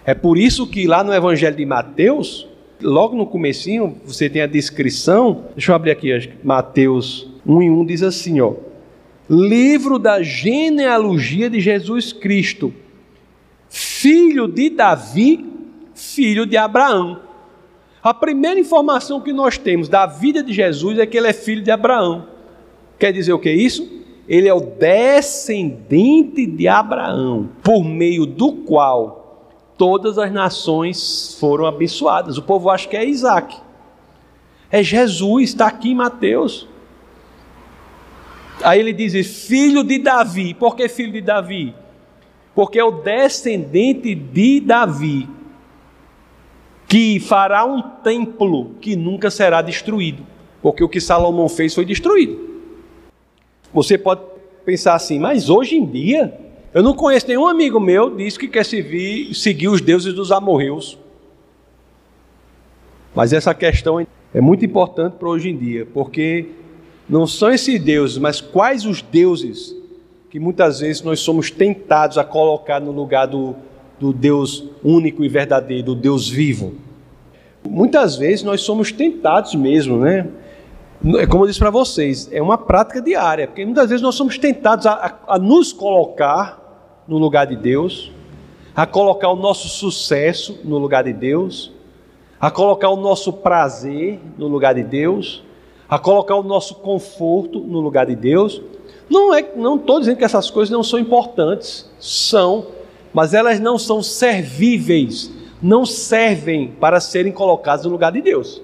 É por isso que lá no Evangelho de Mateus, logo no comecinho, você tem a descrição, deixa eu abrir aqui, Mateus 1 e 1 diz assim, ó, livro da genealogia de Jesus Cristo, filho de Davi, filho de Abraão. A primeira informação que nós temos da vida de Jesus é que ele é filho de Abraão. Quer dizer o que é isso? Ele é o descendente de Abraão, por meio do qual todas as nações foram abençoadas. O povo acha que é Isaac. É Jesus, está aqui em Mateus. Aí ele diz: filho de Davi. Por que filho de Davi? Porque é o descendente de Davi que fará um templo que nunca será destruído, porque o que Salomão fez foi destruído. Você pode pensar assim, mas hoje em dia, eu não conheço nenhum amigo meu que diz que quer seguir, seguir os deuses dos amorreus. Mas essa questão é muito importante para hoje em dia, porque não são esses deuses, mas quais os deuses que muitas vezes nós somos tentados a colocar no lugar do, do Deus único e verdadeiro, do Deus vivo. Muitas vezes nós somos tentados mesmo, né? É como eu disse para vocês, é uma prática diária, porque muitas vezes nós somos tentados a, a, a nos colocar no lugar de Deus, a colocar o nosso sucesso no lugar de Deus, a colocar o nosso prazer no lugar de Deus, a colocar o nosso conforto no lugar de Deus. Não é, não estou dizendo que essas coisas não são importantes, são, mas elas não são servíveis, não servem para serem colocadas no lugar de Deus.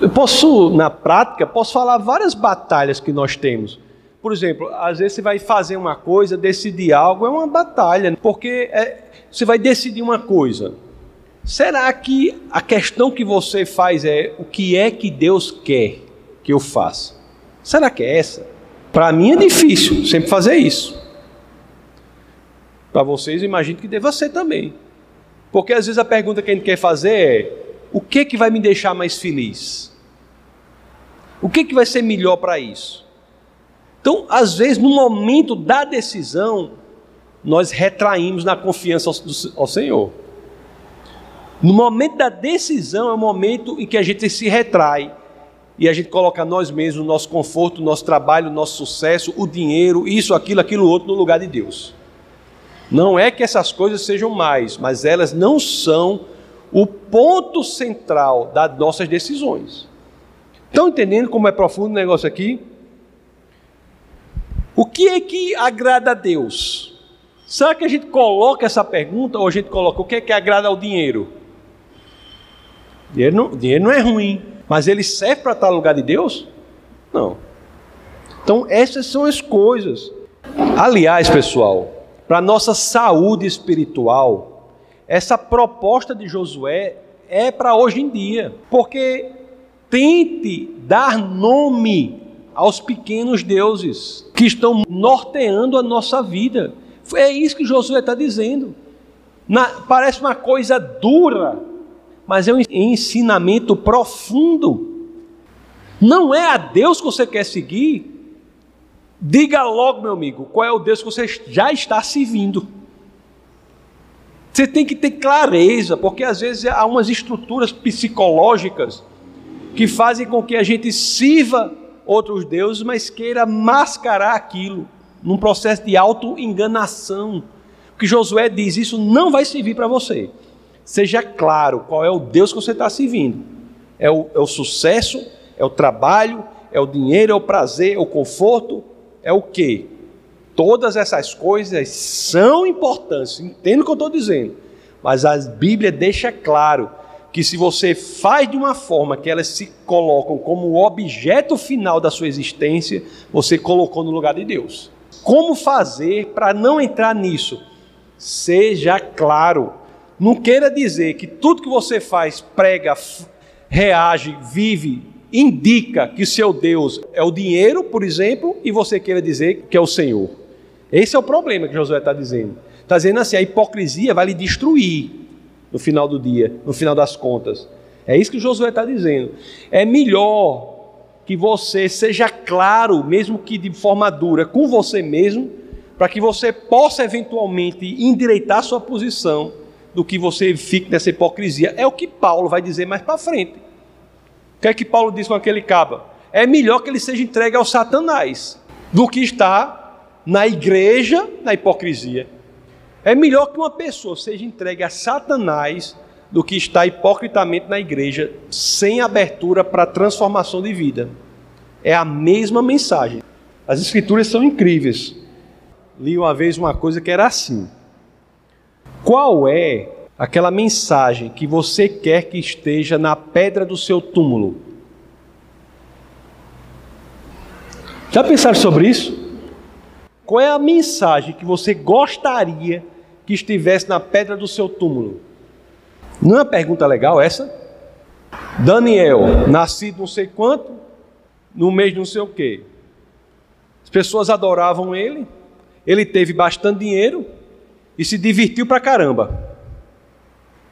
Eu posso, na prática, posso falar várias batalhas que nós temos. Por exemplo, às vezes você vai fazer uma coisa, decidir algo, é uma batalha, porque é, você vai decidir uma coisa. Será que a questão que você faz é o que é que Deus quer que eu faça? Será que é essa? Para mim é difícil sempre fazer isso. Para vocês, imagino que deva ser também. Porque às vezes a pergunta que a gente quer fazer é: o que que vai me deixar mais feliz? O que que vai ser melhor para isso? Então, às vezes, no momento da decisão, nós retraímos na confiança ao, ao Senhor. No momento da decisão é o momento em que a gente se retrai e a gente coloca nós mesmos, o nosso conforto, o nosso trabalho, o nosso sucesso, o dinheiro, isso, aquilo, aquilo outro no lugar de Deus. Não é que essas coisas sejam mais, mas elas não são o ponto central das nossas decisões. Estão entendendo como é profundo o negócio aqui? O que é que agrada a Deus? Será que a gente coloca essa pergunta ou a gente coloca o que é que agrada ao dinheiro? Dinheiro não, dinheiro não é ruim, mas ele serve para estar no lugar de Deus? Não. Então, essas são as coisas. Aliás, pessoal, para nossa saúde espiritual, essa proposta de Josué é para hoje em dia, porque tente dar nome aos pequenos deuses que estão norteando a nossa vida. É isso que Josué está dizendo. Na, parece uma coisa dura, mas é um ensinamento profundo. Não é a Deus que você quer seguir. Diga logo, meu amigo, qual é o Deus que você já está servindo. Você tem que ter clareza, porque às vezes há umas estruturas psicológicas que fazem com que a gente sirva outros deuses, mas queira mascarar aquilo num processo de auto-enganação. que Josué diz: isso não vai servir para você. Seja claro qual é o Deus que você está servindo: é o, é o sucesso, é o trabalho, é o dinheiro, é o prazer, é o conforto, é o quê? Todas essas coisas são importantes, entendo o que eu estou dizendo, mas a Bíblia deixa claro que se você faz de uma forma que elas se colocam como o objeto final da sua existência, você colocou no lugar de Deus. Como fazer para não entrar nisso? Seja claro. Não queira dizer que tudo que você faz, prega, reage, vive, indica que seu Deus é o dinheiro, por exemplo, e você queira dizer que é o Senhor. Esse é o problema que Josué está dizendo. Está dizendo assim: a hipocrisia vai lhe destruir no final do dia, no final das contas. É isso que Josué está dizendo. É melhor que você seja claro, mesmo que de forma dura, com você mesmo, para que você possa eventualmente endireitar sua posição, do que você fique nessa hipocrisia. É o que Paulo vai dizer mais para frente. O que é que Paulo diz com aquele caba? É melhor que ele seja entregue ao Satanás do que estar na igreja, na hipocrisia. É melhor que uma pessoa seja entregue a Satanás do que estar hipocritamente na igreja, sem abertura para transformação de vida. É a mesma mensagem. As escrituras são incríveis. Li uma vez uma coisa que era assim: Qual é aquela mensagem que você quer que esteja na pedra do seu túmulo? Já pensaram sobre isso? Qual é a mensagem que você gostaria que estivesse na pedra do seu túmulo? Não é uma pergunta legal essa? Daniel, nascido não sei quanto, no mês não sei o quê. As pessoas adoravam ele, ele teve bastante dinheiro e se divertiu pra caramba.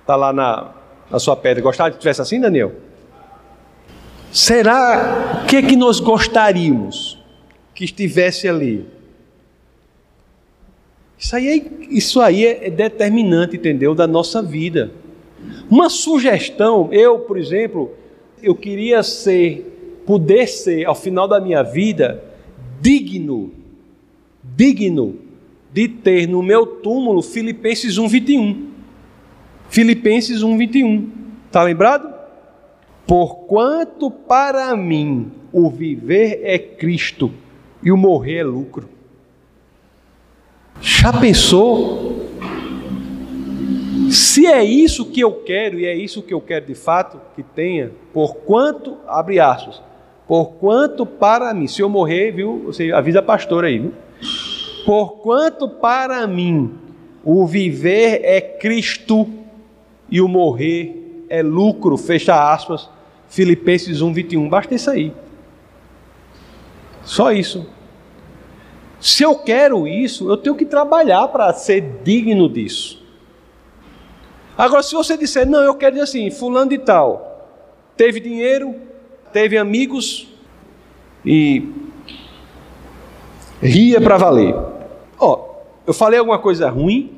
Está lá na, na sua pedra. Gostaria que tivesse assim, Daniel? Será que é que nós gostaríamos que estivesse ali? Isso aí, é, isso aí é determinante, entendeu? Da nossa vida. Uma sugestão, eu, por exemplo, eu queria ser, poder ser, ao final da minha vida, digno, digno de ter no meu túmulo Filipenses 1,21. Filipenses 1,21. Está lembrado? Porquanto para mim o viver é Cristo e o morrer é lucro. Já pensou? Se é isso que eu quero, e é isso que eu quero de fato que tenha, por quanto, abre aspas, por quanto para mim, se eu morrer, viu, você avisa a pastora aí, viu? Por quanto para mim o viver é Cristo e o morrer é lucro, fecha aspas, Filipenses 1, 21, basta isso aí. Só isso. Se eu quero isso, eu tenho que trabalhar para ser digno disso. Agora, se você disser, não, eu quero dizer assim, fulano de tal, teve dinheiro, teve amigos e ria para valer. Ó, eu falei alguma coisa ruim?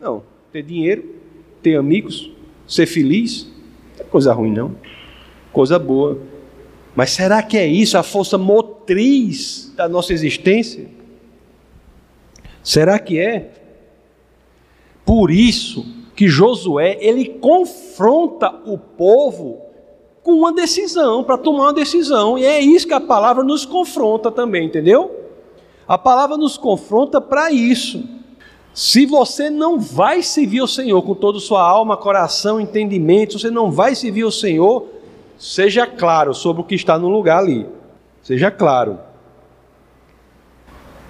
Não, ter dinheiro, ter amigos, ser feliz, não é coisa ruim não, coisa boa. Mas será que é isso a força motriz da nossa existência? Será que é? Por isso que Josué, ele confronta o povo com uma decisão, para tomar uma decisão, e é isso que a palavra nos confronta também, entendeu? A palavra nos confronta para isso. Se você não vai servir o Senhor com toda a sua alma, coração, entendimento, você não vai servir o Senhor, seja claro sobre o que está no lugar ali. Seja claro.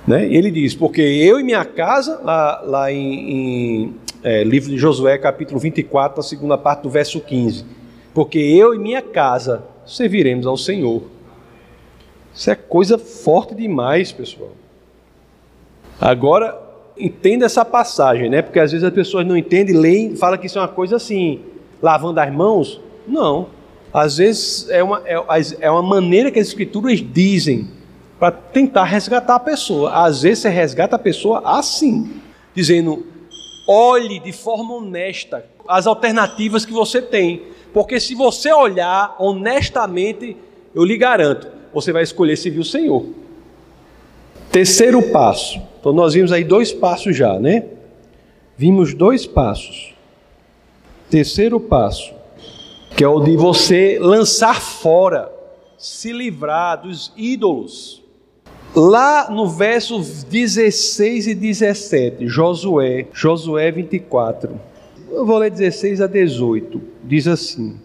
Né? Ele diz: Porque eu e minha casa, lá, lá em, em é, livro de Josué, capítulo 24, a segunda parte do verso 15: Porque eu e minha casa serviremos ao Senhor. Isso é coisa forte demais, pessoal. Agora, entenda essa passagem, né? Porque às vezes as pessoas não entendem, leem, falam que isso é uma coisa assim, lavando as mãos. Não. Às vezes é uma, é, é uma maneira que as escrituras dizem para tentar resgatar a pessoa. Às vezes você resgata a pessoa assim, dizendo: olhe de forma honesta as alternativas que você tem, porque se você olhar honestamente, eu lhe garanto, você vai escolher servir o Senhor. Terceiro passo. Então nós vimos aí dois passos já, né? Vimos dois passos. Terceiro passo, que é o de você lançar fora, se livrar dos ídolos. Lá no versos 16 e 17, Josué, Josué 24. Eu vou ler 16 a 18. Diz assim: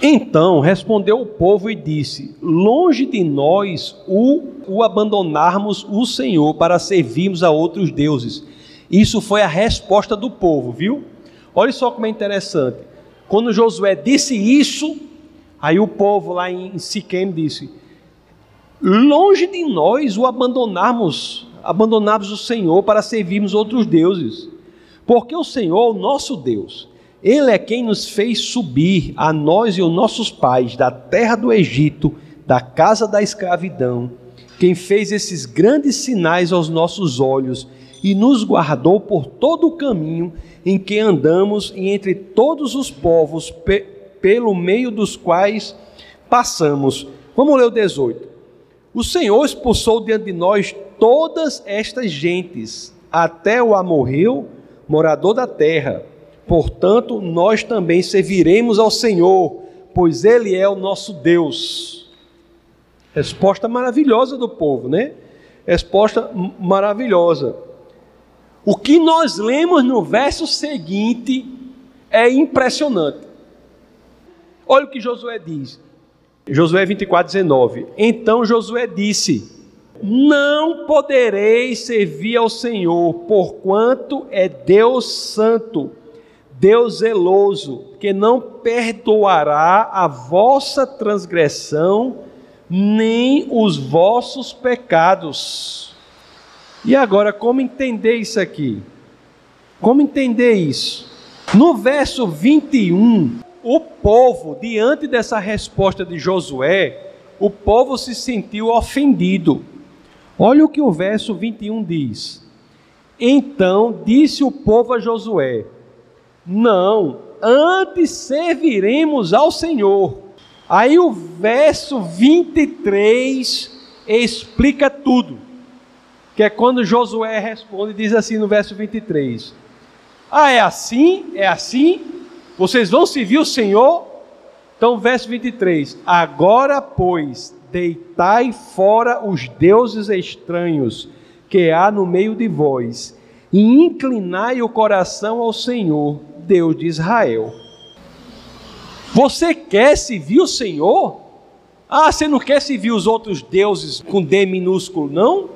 Então respondeu o povo e disse: Longe de nós o, o abandonarmos o Senhor para servirmos a outros deuses. Isso foi a resposta do povo, viu? Olha só como é interessante. Quando Josué disse isso, aí o povo lá em Siquém disse: longe de nós o abandonarmos, abandonarmos o Senhor para servirmos outros deuses. Porque o Senhor, o nosso Deus, Ele é quem nos fez subir, a nós e os nossos pais, da terra do Egito, da casa da escravidão, quem fez esses grandes sinais aos nossos olhos e nos guardou por todo o caminho em que andamos e entre todos os povos pe pelo meio dos quais passamos. Vamos ler o 18 O Senhor expulsou diante de nós todas estas gentes, até o amorreu, morador da terra. Portanto, nós também serviremos ao Senhor, pois Ele é o nosso Deus. Resposta maravilhosa do povo, né? Resposta maravilhosa. O que nós lemos no verso seguinte é impressionante. Olha o que Josué diz. Josué 24, 19. Então Josué disse: Não podereis servir ao Senhor, porquanto é Deus santo, Deus zeloso, que não perdoará a vossa transgressão, nem os vossos pecados. E agora, como entender isso aqui? Como entender isso? No verso 21, o povo, diante dessa resposta de Josué, o povo se sentiu ofendido. Olha o que o verso 21 diz. Então disse o povo a Josué: Não, antes serviremos ao Senhor. Aí o verso 23 explica tudo. Que é quando Josué responde, diz assim no verso 23: Ah, é assim? É assim? Vocês vão servir o Senhor? Então, verso 23: Agora, pois, deitai fora os deuses estranhos que há no meio de vós, e inclinai o coração ao Senhor, Deus de Israel. Você quer servir o Senhor? Ah, você não quer servir os outros deuses com D minúsculo, não?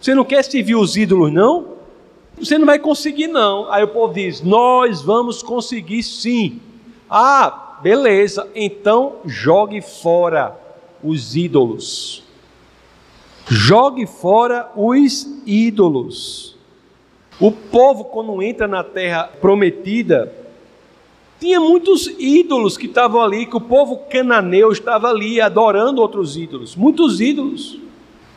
Você não quer servir os ídolos, não? Você não vai conseguir, não. Aí o povo diz: Nós vamos conseguir sim. Ah, beleza, então jogue fora os ídolos. Jogue fora os ídolos. O povo, quando entra na terra prometida, tinha muitos ídolos que estavam ali, que o povo cananeu estava ali adorando outros ídolos, muitos ídolos.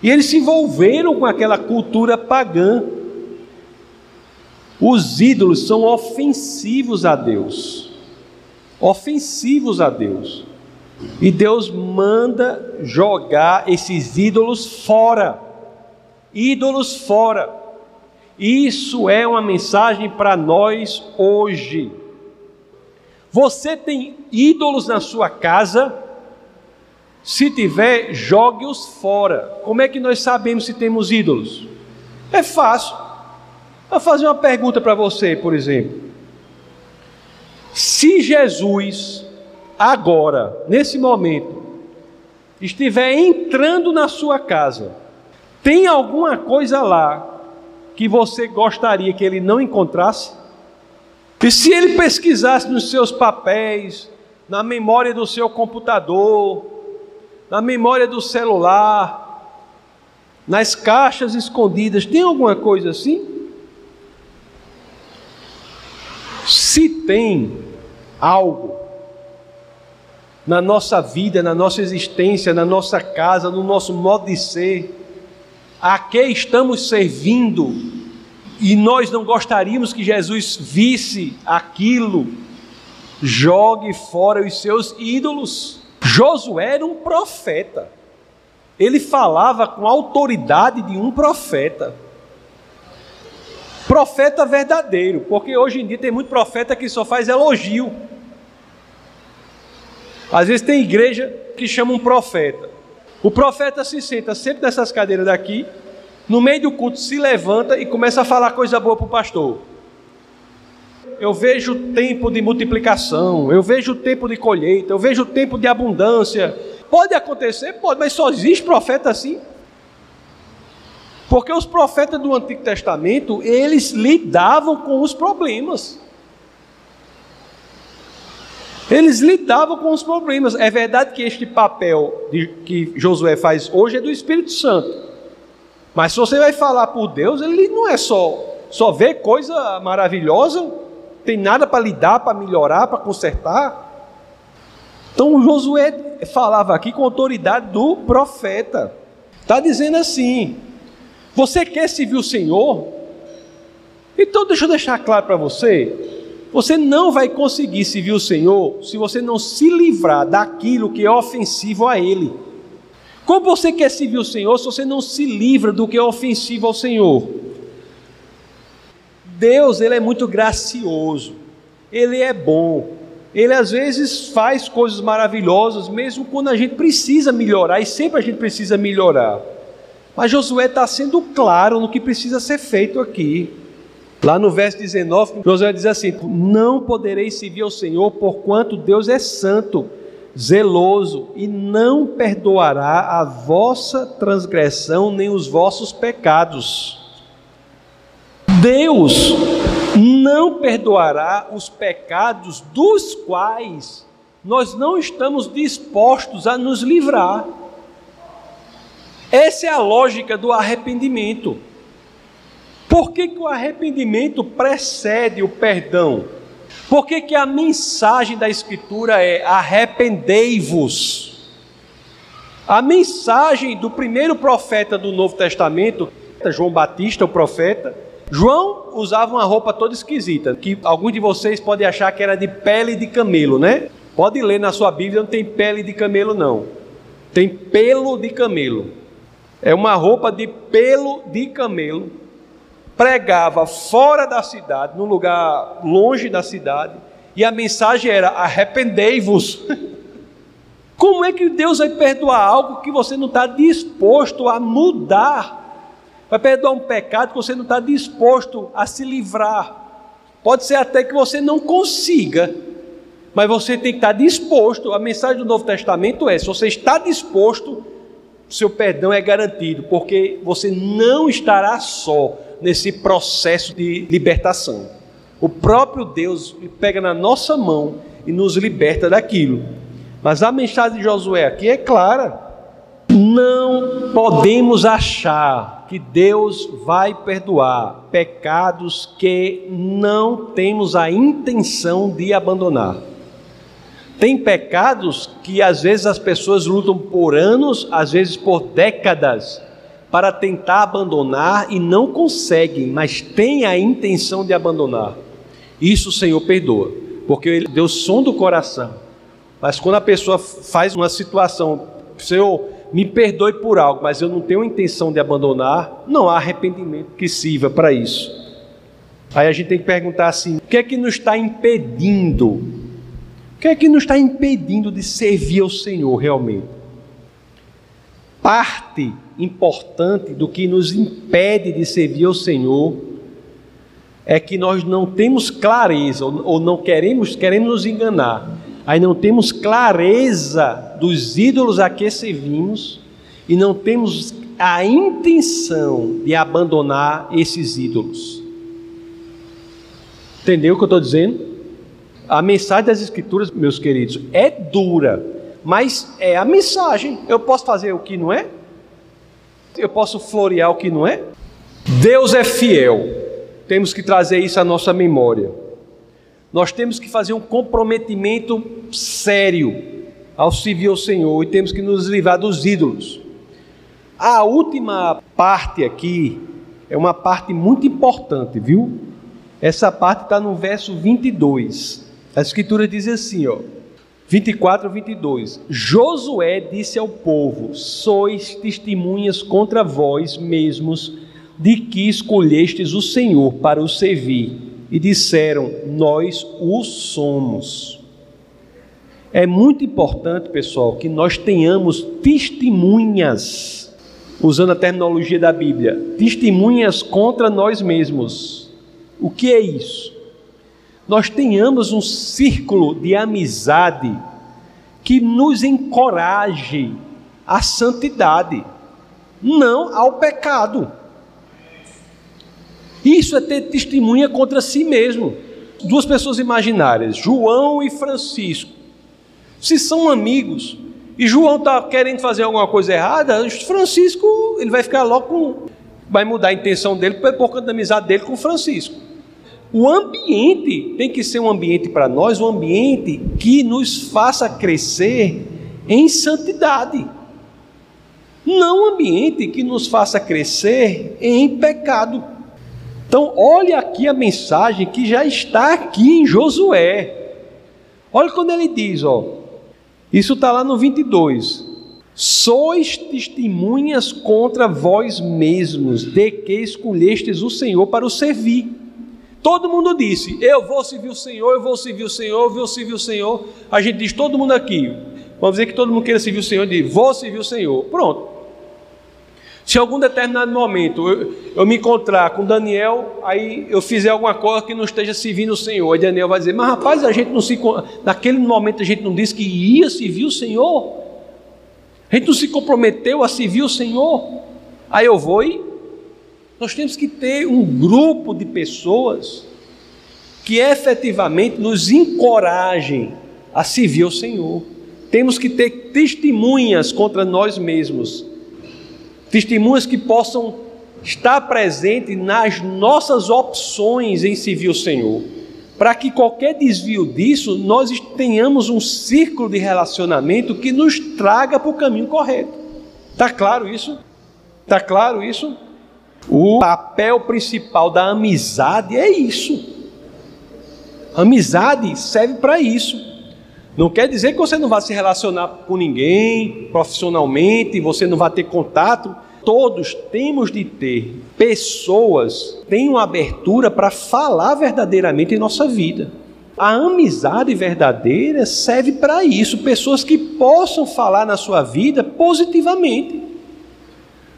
E eles se envolveram com aquela cultura pagã. Os ídolos são ofensivos a Deus. Ofensivos a Deus. E Deus manda jogar esses ídolos fora. Ídolos fora. Isso é uma mensagem para nós hoje. Você tem ídolos na sua casa? Se tiver, jogue-os fora. Como é que nós sabemos se temos ídolos? É fácil. Vou fazer uma pergunta para você, por exemplo. Se Jesus, agora, nesse momento, estiver entrando na sua casa, tem alguma coisa lá que você gostaria que ele não encontrasse? E se ele pesquisasse nos seus papéis, na memória do seu computador, na memória do celular, nas caixas escondidas, tem alguma coisa assim? Se tem algo na nossa vida, na nossa existência, na nossa casa, no nosso modo de ser, a que estamos servindo e nós não gostaríamos que Jesus visse aquilo, jogue fora os seus ídolos. Josué era um profeta. Ele falava com a autoridade de um profeta. Profeta verdadeiro, porque hoje em dia tem muito profeta que só faz elogio. Às vezes tem igreja que chama um profeta. O profeta se senta sempre nessas cadeiras daqui, no meio do culto se levanta e começa a falar coisa boa para o pastor eu vejo tempo de multiplicação, eu vejo tempo de colheita, eu vejo tempo de abundância. Pode acontecer? Pode, mas só existe profeta assim. Porque os profetas do Antigo Testamento, eles lidavam com os problemas. Eles lidavam com os problemas. É verdade que este papel de, que Josué faz hoje é do Espírito Santo. Mas se você vai falar por Deus, ele não é só só ver coisa maravilhosa, tem nada para lidar, para melhorar, para consertar. Então Josué falava aqui com autoridade do profeta. Está dizendo assim: você quer servir o Senhor? Então deixa eu deixar claro para você. Você não vai conseguir servir o Senhor se você não se livrar daquilo que é ofensivo a Ele. Como você quer servir o Senhor se você não se livra do que é ofensivo ao Senhor? Deus, ele é muito gracioso. Ele é bom. Ele às vezes faz coisas maravilhosas, mesmo quando a gente precisa melhorar, e sempre a gente precisa melhorar. Mas Josué está sendo claro no que precisa ser feito aqui. Lá no verso 19, Josué diz assim: Não podereis servir ao Senhor, porquanto Deus é santo, zeloso, e não perdoará a vossa transgressão nem os vossos pecados. Deus não perdoará os pecados dos quais nós não estamos dispostos a nos livrar. Essa é a lógica do arrependimento. Por que, que o arrependimento precede o perdão? Por que, que a mensagem da Escritura é arrependei-vos? A mensagem do primeiro profeta do Novo Testamento, João Batista, o profeta, João usava uma roupa toda esquisita, que alguns de vocês podem achar que era de pele de camelo, né? Pode ler na sua Bíblia, não tem pele de camelo, não. Tem pelo de camelo. É uma roupa de pelo de camelo pregava fora da cidade, num lugar longe da cidade, e a mensagem era: arrependei-vos. Como é que Deus vai perdoar algo que você não está disposto a mudar? Vai perdoar um pecado que você não está disposto a se livrar. Pode ser até que você não consiga, mas você tem que estar disposto. A mensagem do Novo Testamento é: se você está disposto, seu perdão é garantido, porque você não estará só nesse processo de libertação. O próprio Deus pega na nossa mão e nos liberta daquilo. Mas a mensagem de Josué aqui é clara. Não podemos achar que Deus vai perdoar pecados que não temos a intenção de abandonar. Tem pecados que às vezes as pessoas lutam por anos, às vezes por décadas, para tentar abandonar e não conseguem, mas têm a intenção de abandonar. Isso o Senhor perdoa, porque Ele deu som do coração. Mas quando a pessoa faz uma situação, Senhor, me perdoe por algo, mas eu não tenho intenção de abandonar, não há arrependimento que sirva para isso. Aí a gente tem que perguntar assim: o que é que nos está impedindo? O que é que nos está impedindo de servir ao Senhor realmente? Parte importante do que nos impede de servir ao Senhor é que nós não temos clareza, ou não queremos, queremos nos enganar, aí não temos clareza dos ídolos a que servimos e não temos a intenção de abandonar esses ídolos. Entendeu o que eu estou dizendo? A mensagem das Escrituras, meus queridos, é dura, mas é a mensagem. Eu posso fazer o que não é? Eu posso florear o que não é? Deus é fiel. Temos que trazer isso à nossa memória. Nós temos que fazer um comprometimento sério ao servir ao Senhor e temos que nos livrar dos ídolos. A última parte aqui é uma parte muito importante, viu? Essa parte está no verso 22. A Escritura diz assim, ó. 24 a 22. Josué disse ao povo: Sois testemunhas contra vós mesmos de que escolhestes o Senhor para o servir. E disseram: Nós o somos. É muito importante, pessoal, que nós tenhamos testemunhas, usando a terminologia da Bíblia, testemunhas contra nós mesmos. O que é isso? Nós tenhamos um círculo de amizade que nos encoraje à santidade, não ao pecado. Isso é ter testemunha contra si mesmo. Duas pessoas imaginárias, João e Francisco, se são amigos e João está querendo fazer alguma coisa errada, Francisco ele vai ficar logo com, vai mudar a intenção dele por conta da amizade dele com Francisco. O ambiente tem que ser um ambiente para nós, um ambiente que nos faça crescer em santidade. Não um ambiente que nos faça crescer em pecado. Então, olhe aqui a mensagem que já está aqui em Josué. Olha quando ele diz, ó. Isso está lá no 22. Sois testemunhas contra vós mesmos de que escolhestes o Senhor para o servir. Todo mundo disse: Eu vou servir o Senhor, eu vou servir o Senhor, eu vou servir o Senhor. A gente diz: Todo mundo aqui. Vamos dizer que todo mundo queira servir o Senhor, diz: Vou servir o Senhor. Pronto. Se algum determinado momento eu, eu, me encontrar com Daniel, aí eu fizer alguma coisa que não esteja servindo o Senhor, aí Daniel vai dizer: Mas rapaz, a gente não se. Naquele momento a gente não disse que ia servir o Senhor. A gente não se comprometeu a servir o Senhor. Aí eu vou e. Nós temos que ter um grupo de pessoas que efetivamente nos encorajem a servir o Senhor. Temos que ter testemunhas contra nós mesmos testemunhas que possam estar presentes nas nossas opções em servir o Senhor, para que qualquer desvio disso, nós tenhamos um círculo de relacionamento que nos traga para o caminho correto. Está claro isso? Está claro isso? O papel principal da amizade é isso. Amizade serve para isso. Não quer dizer que você não vai se relacionar com ninguém profissionalmente, você não vai ter contato. Todos temos de ter pessoas que tenham abertura para falar verdadeiramente em nossa vida. A amizade verdadeira serve para isso, pessoas que possam falar na sua vida positivamente.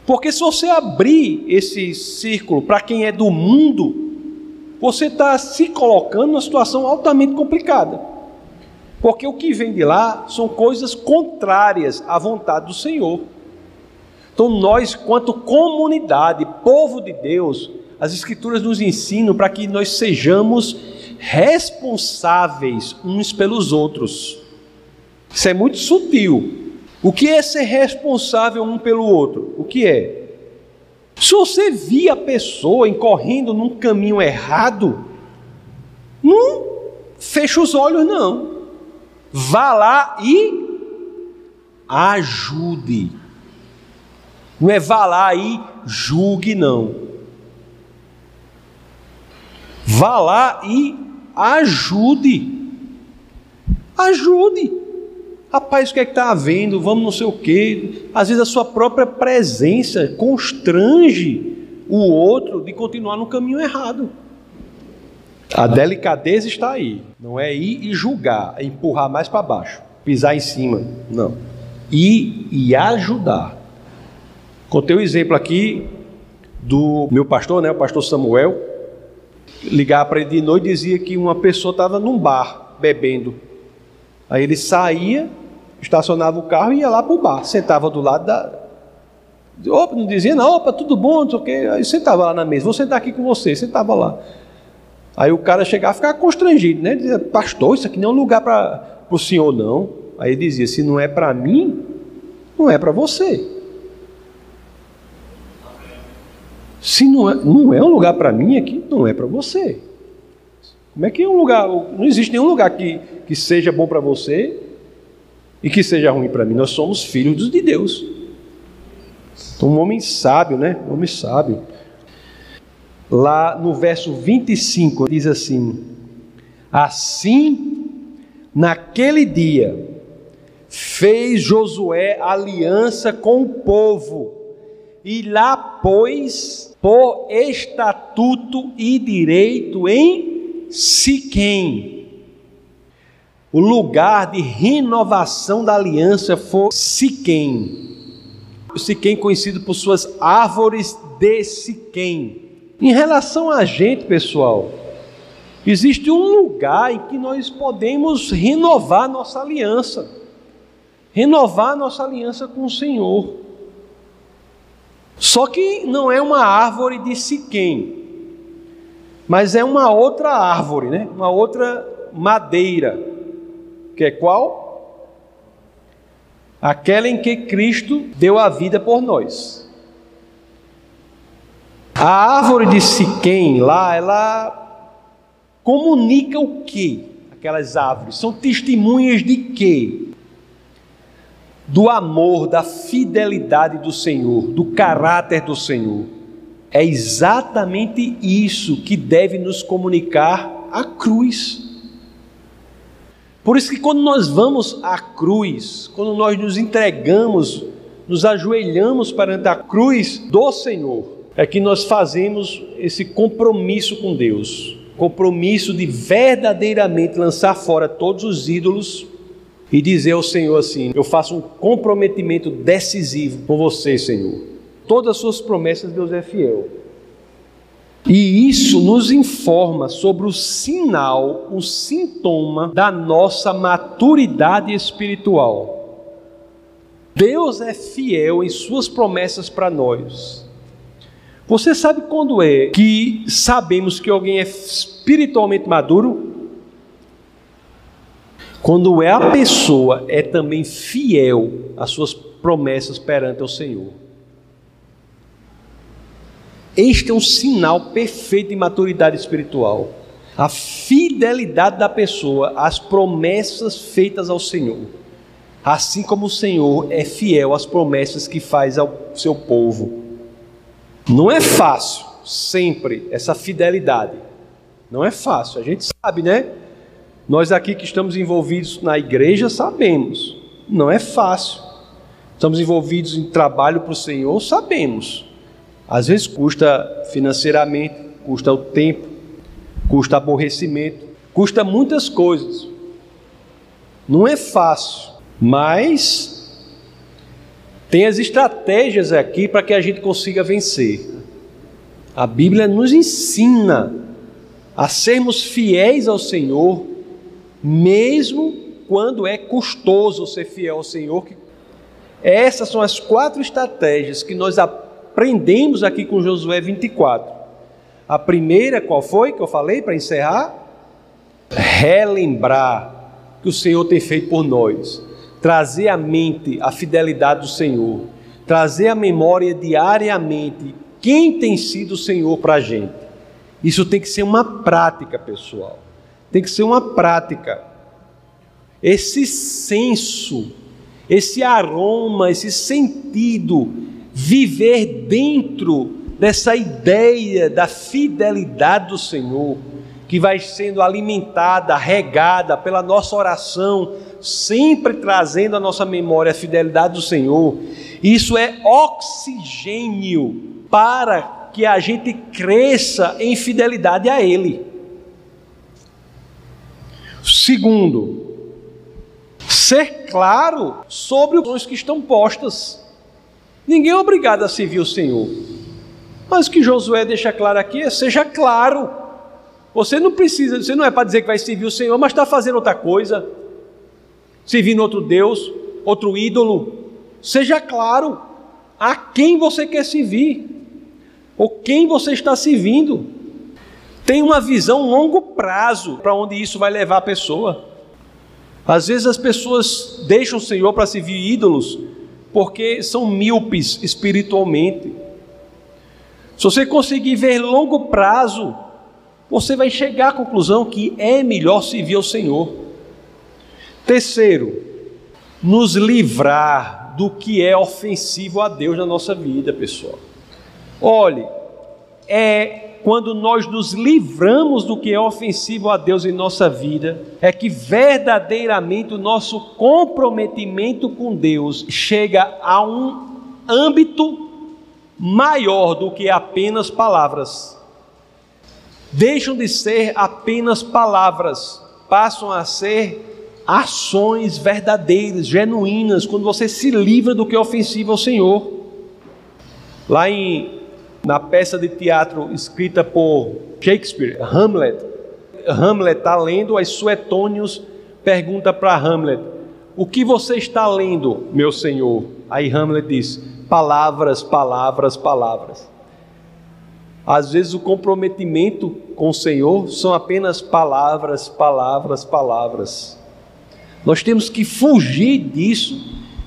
Porque se você abrir esse círculo para quem é do mundo, você está se colocando numa situação altamente complicada. Porque o que vem de lá são coisas contrárias à vontade do Senhor. Então, nós, quanto comunidade, povo de Deus, as Escrituras nos ensinam para que nós sejamos responsáveis uns pelos outros. Isso é muito sutil. O que é ser responsável um pelo outro? O que é? Se você via a pessoa incorrendo num caminho errado, não fecha os olhos, não. Vá lá e ajude. Não é vá lá e julgue, não. Vá lá e ajude. Ajude. Rapaz, o que é que está havendo? Vamos não sei o quê. Às vezes a sua própria presença constrange o outro de continuar no caminho errado. A delicadeza está aí. Não é ir e julgar, é empurrar mais para baixo, pisar em cima. Não. Ir e ajudar. Contei um exemplo aqui do meu pastor, né, o pastor Samuel. Ligar para ele de noite dizia que uma pessoa estava num bar bebendo. Aí ele saía, estacionava o carro e ia lá para o bar, sentava do lado da. Opa, não dizia, não, opa, tudo bom, não sei o quê. Aí sentava lá na mesa, vou sentar aqui com você, sentava lá. Aí o cara chegava a ficar constrangido, né? Dizia, pastor, isso aqui não é um lugar para o senhor, não. Aí ele dizia: se não é para mim, não é para você. Se não é, não é um lugar para mim aqui, não é para você. Como é que um lugar? Não existe nenhum lugar que, que seja bom para você e que seja ruim para mim. Nós somos filhos de Deus. Então, um homem sábio, né? Um homem sábio lá no verso 25, diz assim: Assim, naquele dia, fez Josué aliança com o povo, e lá pôs por estatuto e direito em Siquém. O lugar de renovação da aliança foi Siquém. Siquém conhecido por suas árvores de Siquém. Em relação a gente, pessoal, existe um lugar em que nós podemos renovar nossa aliança, renovar nossa aliança com o Senhor. Só que não é uma árvore de Siquém, mas é uma outra árvore, né? uma outra madeira, que é qual? Aquela em que Cristo deu a vida por nós. A árvore de Siquém lá, ela comunica o que? Aquelas árvores são testemunhas de quê? Do amor, da fidelidade do Senhor, do caráter do Senhor. É exatamente isso que deve nos comunicar a cruz. Por isso que quando nós vamos à cruz, quando nós nos entregamos, nos ajoelhamos perante a cruz do Senhor, é que nós fazemos esse compromisso com Deus, compromisso de verdadeiramente lançar fora todos os ídolos e dizer ao Senhor assim: Eu faço um comprometimento decisivo com você, Senhor. Todas as suas promessas, Deus é fiel. E isso nos informa sobre o sinal, o sintoma da nossa maturidade espiritual. Deus é fiel em Suas promessas para nós. Você sabe quando é que sabemos que alguém é espiritualmente maduro? Quando é a pessoa é também fiel às suas promessas perante o Senhor. Este é um sinal perfeito de maturidade espiritual. A fidelidade da pessoa às promessas feitas ao Senhor. Assim como o Senhor é fiel às promessas que faz ao seu povo. Não é fácil sempre essa fidelidade. Não é fácil. A gente sabe, né? Nós aqui que estamos envolvidos na igreja sabemos. Não é fácil. Estamos envolvidos em trabalho para o Senhor, sabemos. Às vezes custa financeiramente, custa o tempo, custa aborrecimento, custa muitas coisas. Não é fácil, mas tem as estratégias aqui para que a gente consiga vencer. A Bíblia nos ensina a sermos fiéis ao Senhor, mesmo quando é custoso ser fiel ao Senhor. Essas são as quatro estratégias que nós aprendemos aprendemos aqui com Josué 24. A primeira, qual foi que eu falei para encerrar? Relembrar que o Senhor tem feito por nós, trazer à mente a fidelidade do Senhor, trazer à memória diariamente quem tem sido o Senhor para a gente. Isso tem que ser uma prática, pessoal. Tem que ser uma prática. Esse senso, esse aroma, esse sentido viver dentro dessa ideia da fidelidade do Senhor, que vai sendo alimentada, regada pela nossa oração, sempre trazendo à nossa memória a fidelidade do Senhor. Isso é oxigênio para que a gente cresça em fidelidade a Ele. Segundo, ser claro sobre os que estão postas. Ninguém é obrigado a servir o Senhor. Mas o que Josué deixa claro aqui é: seja claro. Você não precisa, você não é para dizer que vai servir o Senhor, mas está fazendo outra coisa, servindo outro Deus, outro ídolo. Seja claro a quem você quer servir, ou quem você está servindo. Tem uma visão longo prazo para onde isso vai levar a pessoa. Às vezes as pessoas deixam o Senhor para servir ídolos, porque são míopes espiritualmente. Se você conseguir ver longo prazo, você vai chegar à conclusão que é melhor servir ao Senhor. Terceiro, nos livrar do que é ofensivo a Deus na nossa vida, pessoal. Olhe, é quando nós nos livramos do que é ofensivo a Deus em nossa vida, é que verdadeiramente o nosso comprometimento com Deus chega a um âmbito maior do que apenas palavras. Deixam de ser apenas palavras, passam a ser ações verdadeiras, genuínas, quando você se livra do que é ofensivo ao Senhor. Lá em na peça de teatro escrita por Shakespeare, Hamlet. Hamlet está lendo, as Suetônios pergunta para Hamlet: O que você está lendo, meu senhor? Aí Hamlet diz: Palavras, palavras, palavras. Às vezes o comprometimento com o Senhor são apenas palavras, palavras, palavras. Nós temos que fugir disso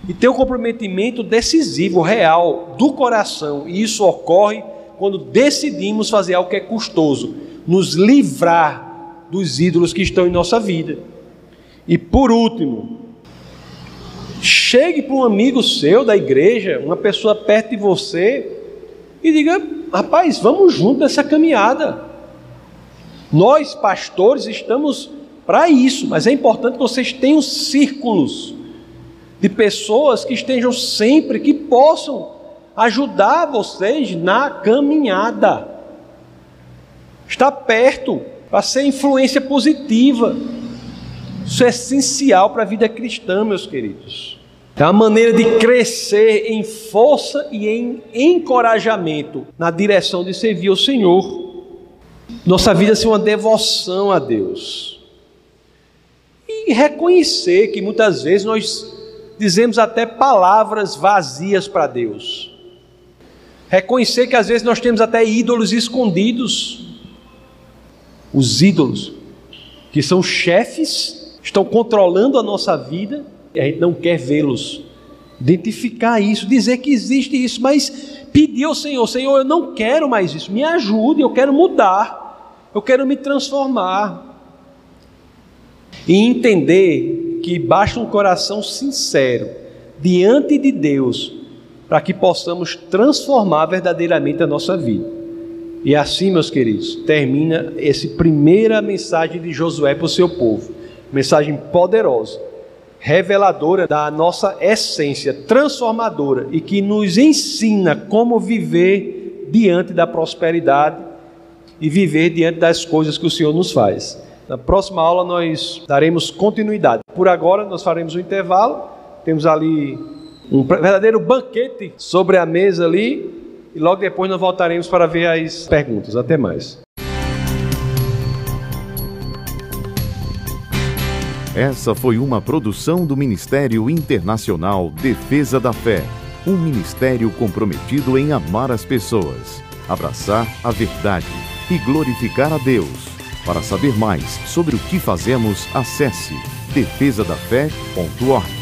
e ter um comprometimento decisivo, real, do coração. E isso ocorre quando decidimos fazer algo que é custoso, nos livrar dos ídolos que estão em nossa vida. E por último, chegue para um amigo seu da igreja, uma pessoa perto de você, e diga: rapaz, vamos junto nessa caminhada. Nós, pastores, estamos para isso, mas é importante que vocês tenham círculos de pessoas que estejam sempre, que possam ajudar vocês na caminhada. Está perto para ser influência positiva. Isso é essencial para a vida cristã, meus queridos. É uma maneira de crescer em força e em encorajamento na direção de servir ao Senhor. Nossa vida ser uma devoção a Deus. E reconhecer que muitas vezes nós dizemos até palavras vazias para Deus. Reconhecer que às vezes nós temos até ídolos escondidos. Os ídolos, que são chefes, estão controlando a nossa vida e a gente não quer vê-los. Identificar isso, dizer que existe isso, mas pedir ao Senhor: Senhor, eu não quero mais isso, me ajude, eu quero mudar, eu quero me transformar. E entender que basta um coração sincero diante de Deus para que possamos transformar verdadeiramente a nossa vida. E assim, meus queridos, termina essa primeira mensagem de Josué para o seu povo. Mensagem poderosa reveladora da nossa essência, transformadora e que nos ensina como viver diante da prosperidade e viver diante das coisas que o Senhor nos faz. Na próxima aula nós daremos continuidade. Por agora nós faremos um intervalo. Temos ali um verdadeiro banquete sobre a mesa ali e logo depois nós voltaremos para ver as perguntas. Até mais. Essa foi uma produção do Ministério Internacional Defesa da Fé, um ministério comprometido em amar as pessoas, abraçar a verdade e glorificar a Deus. Para saber mais sobre o que fazemos, acesse defesadafé.org.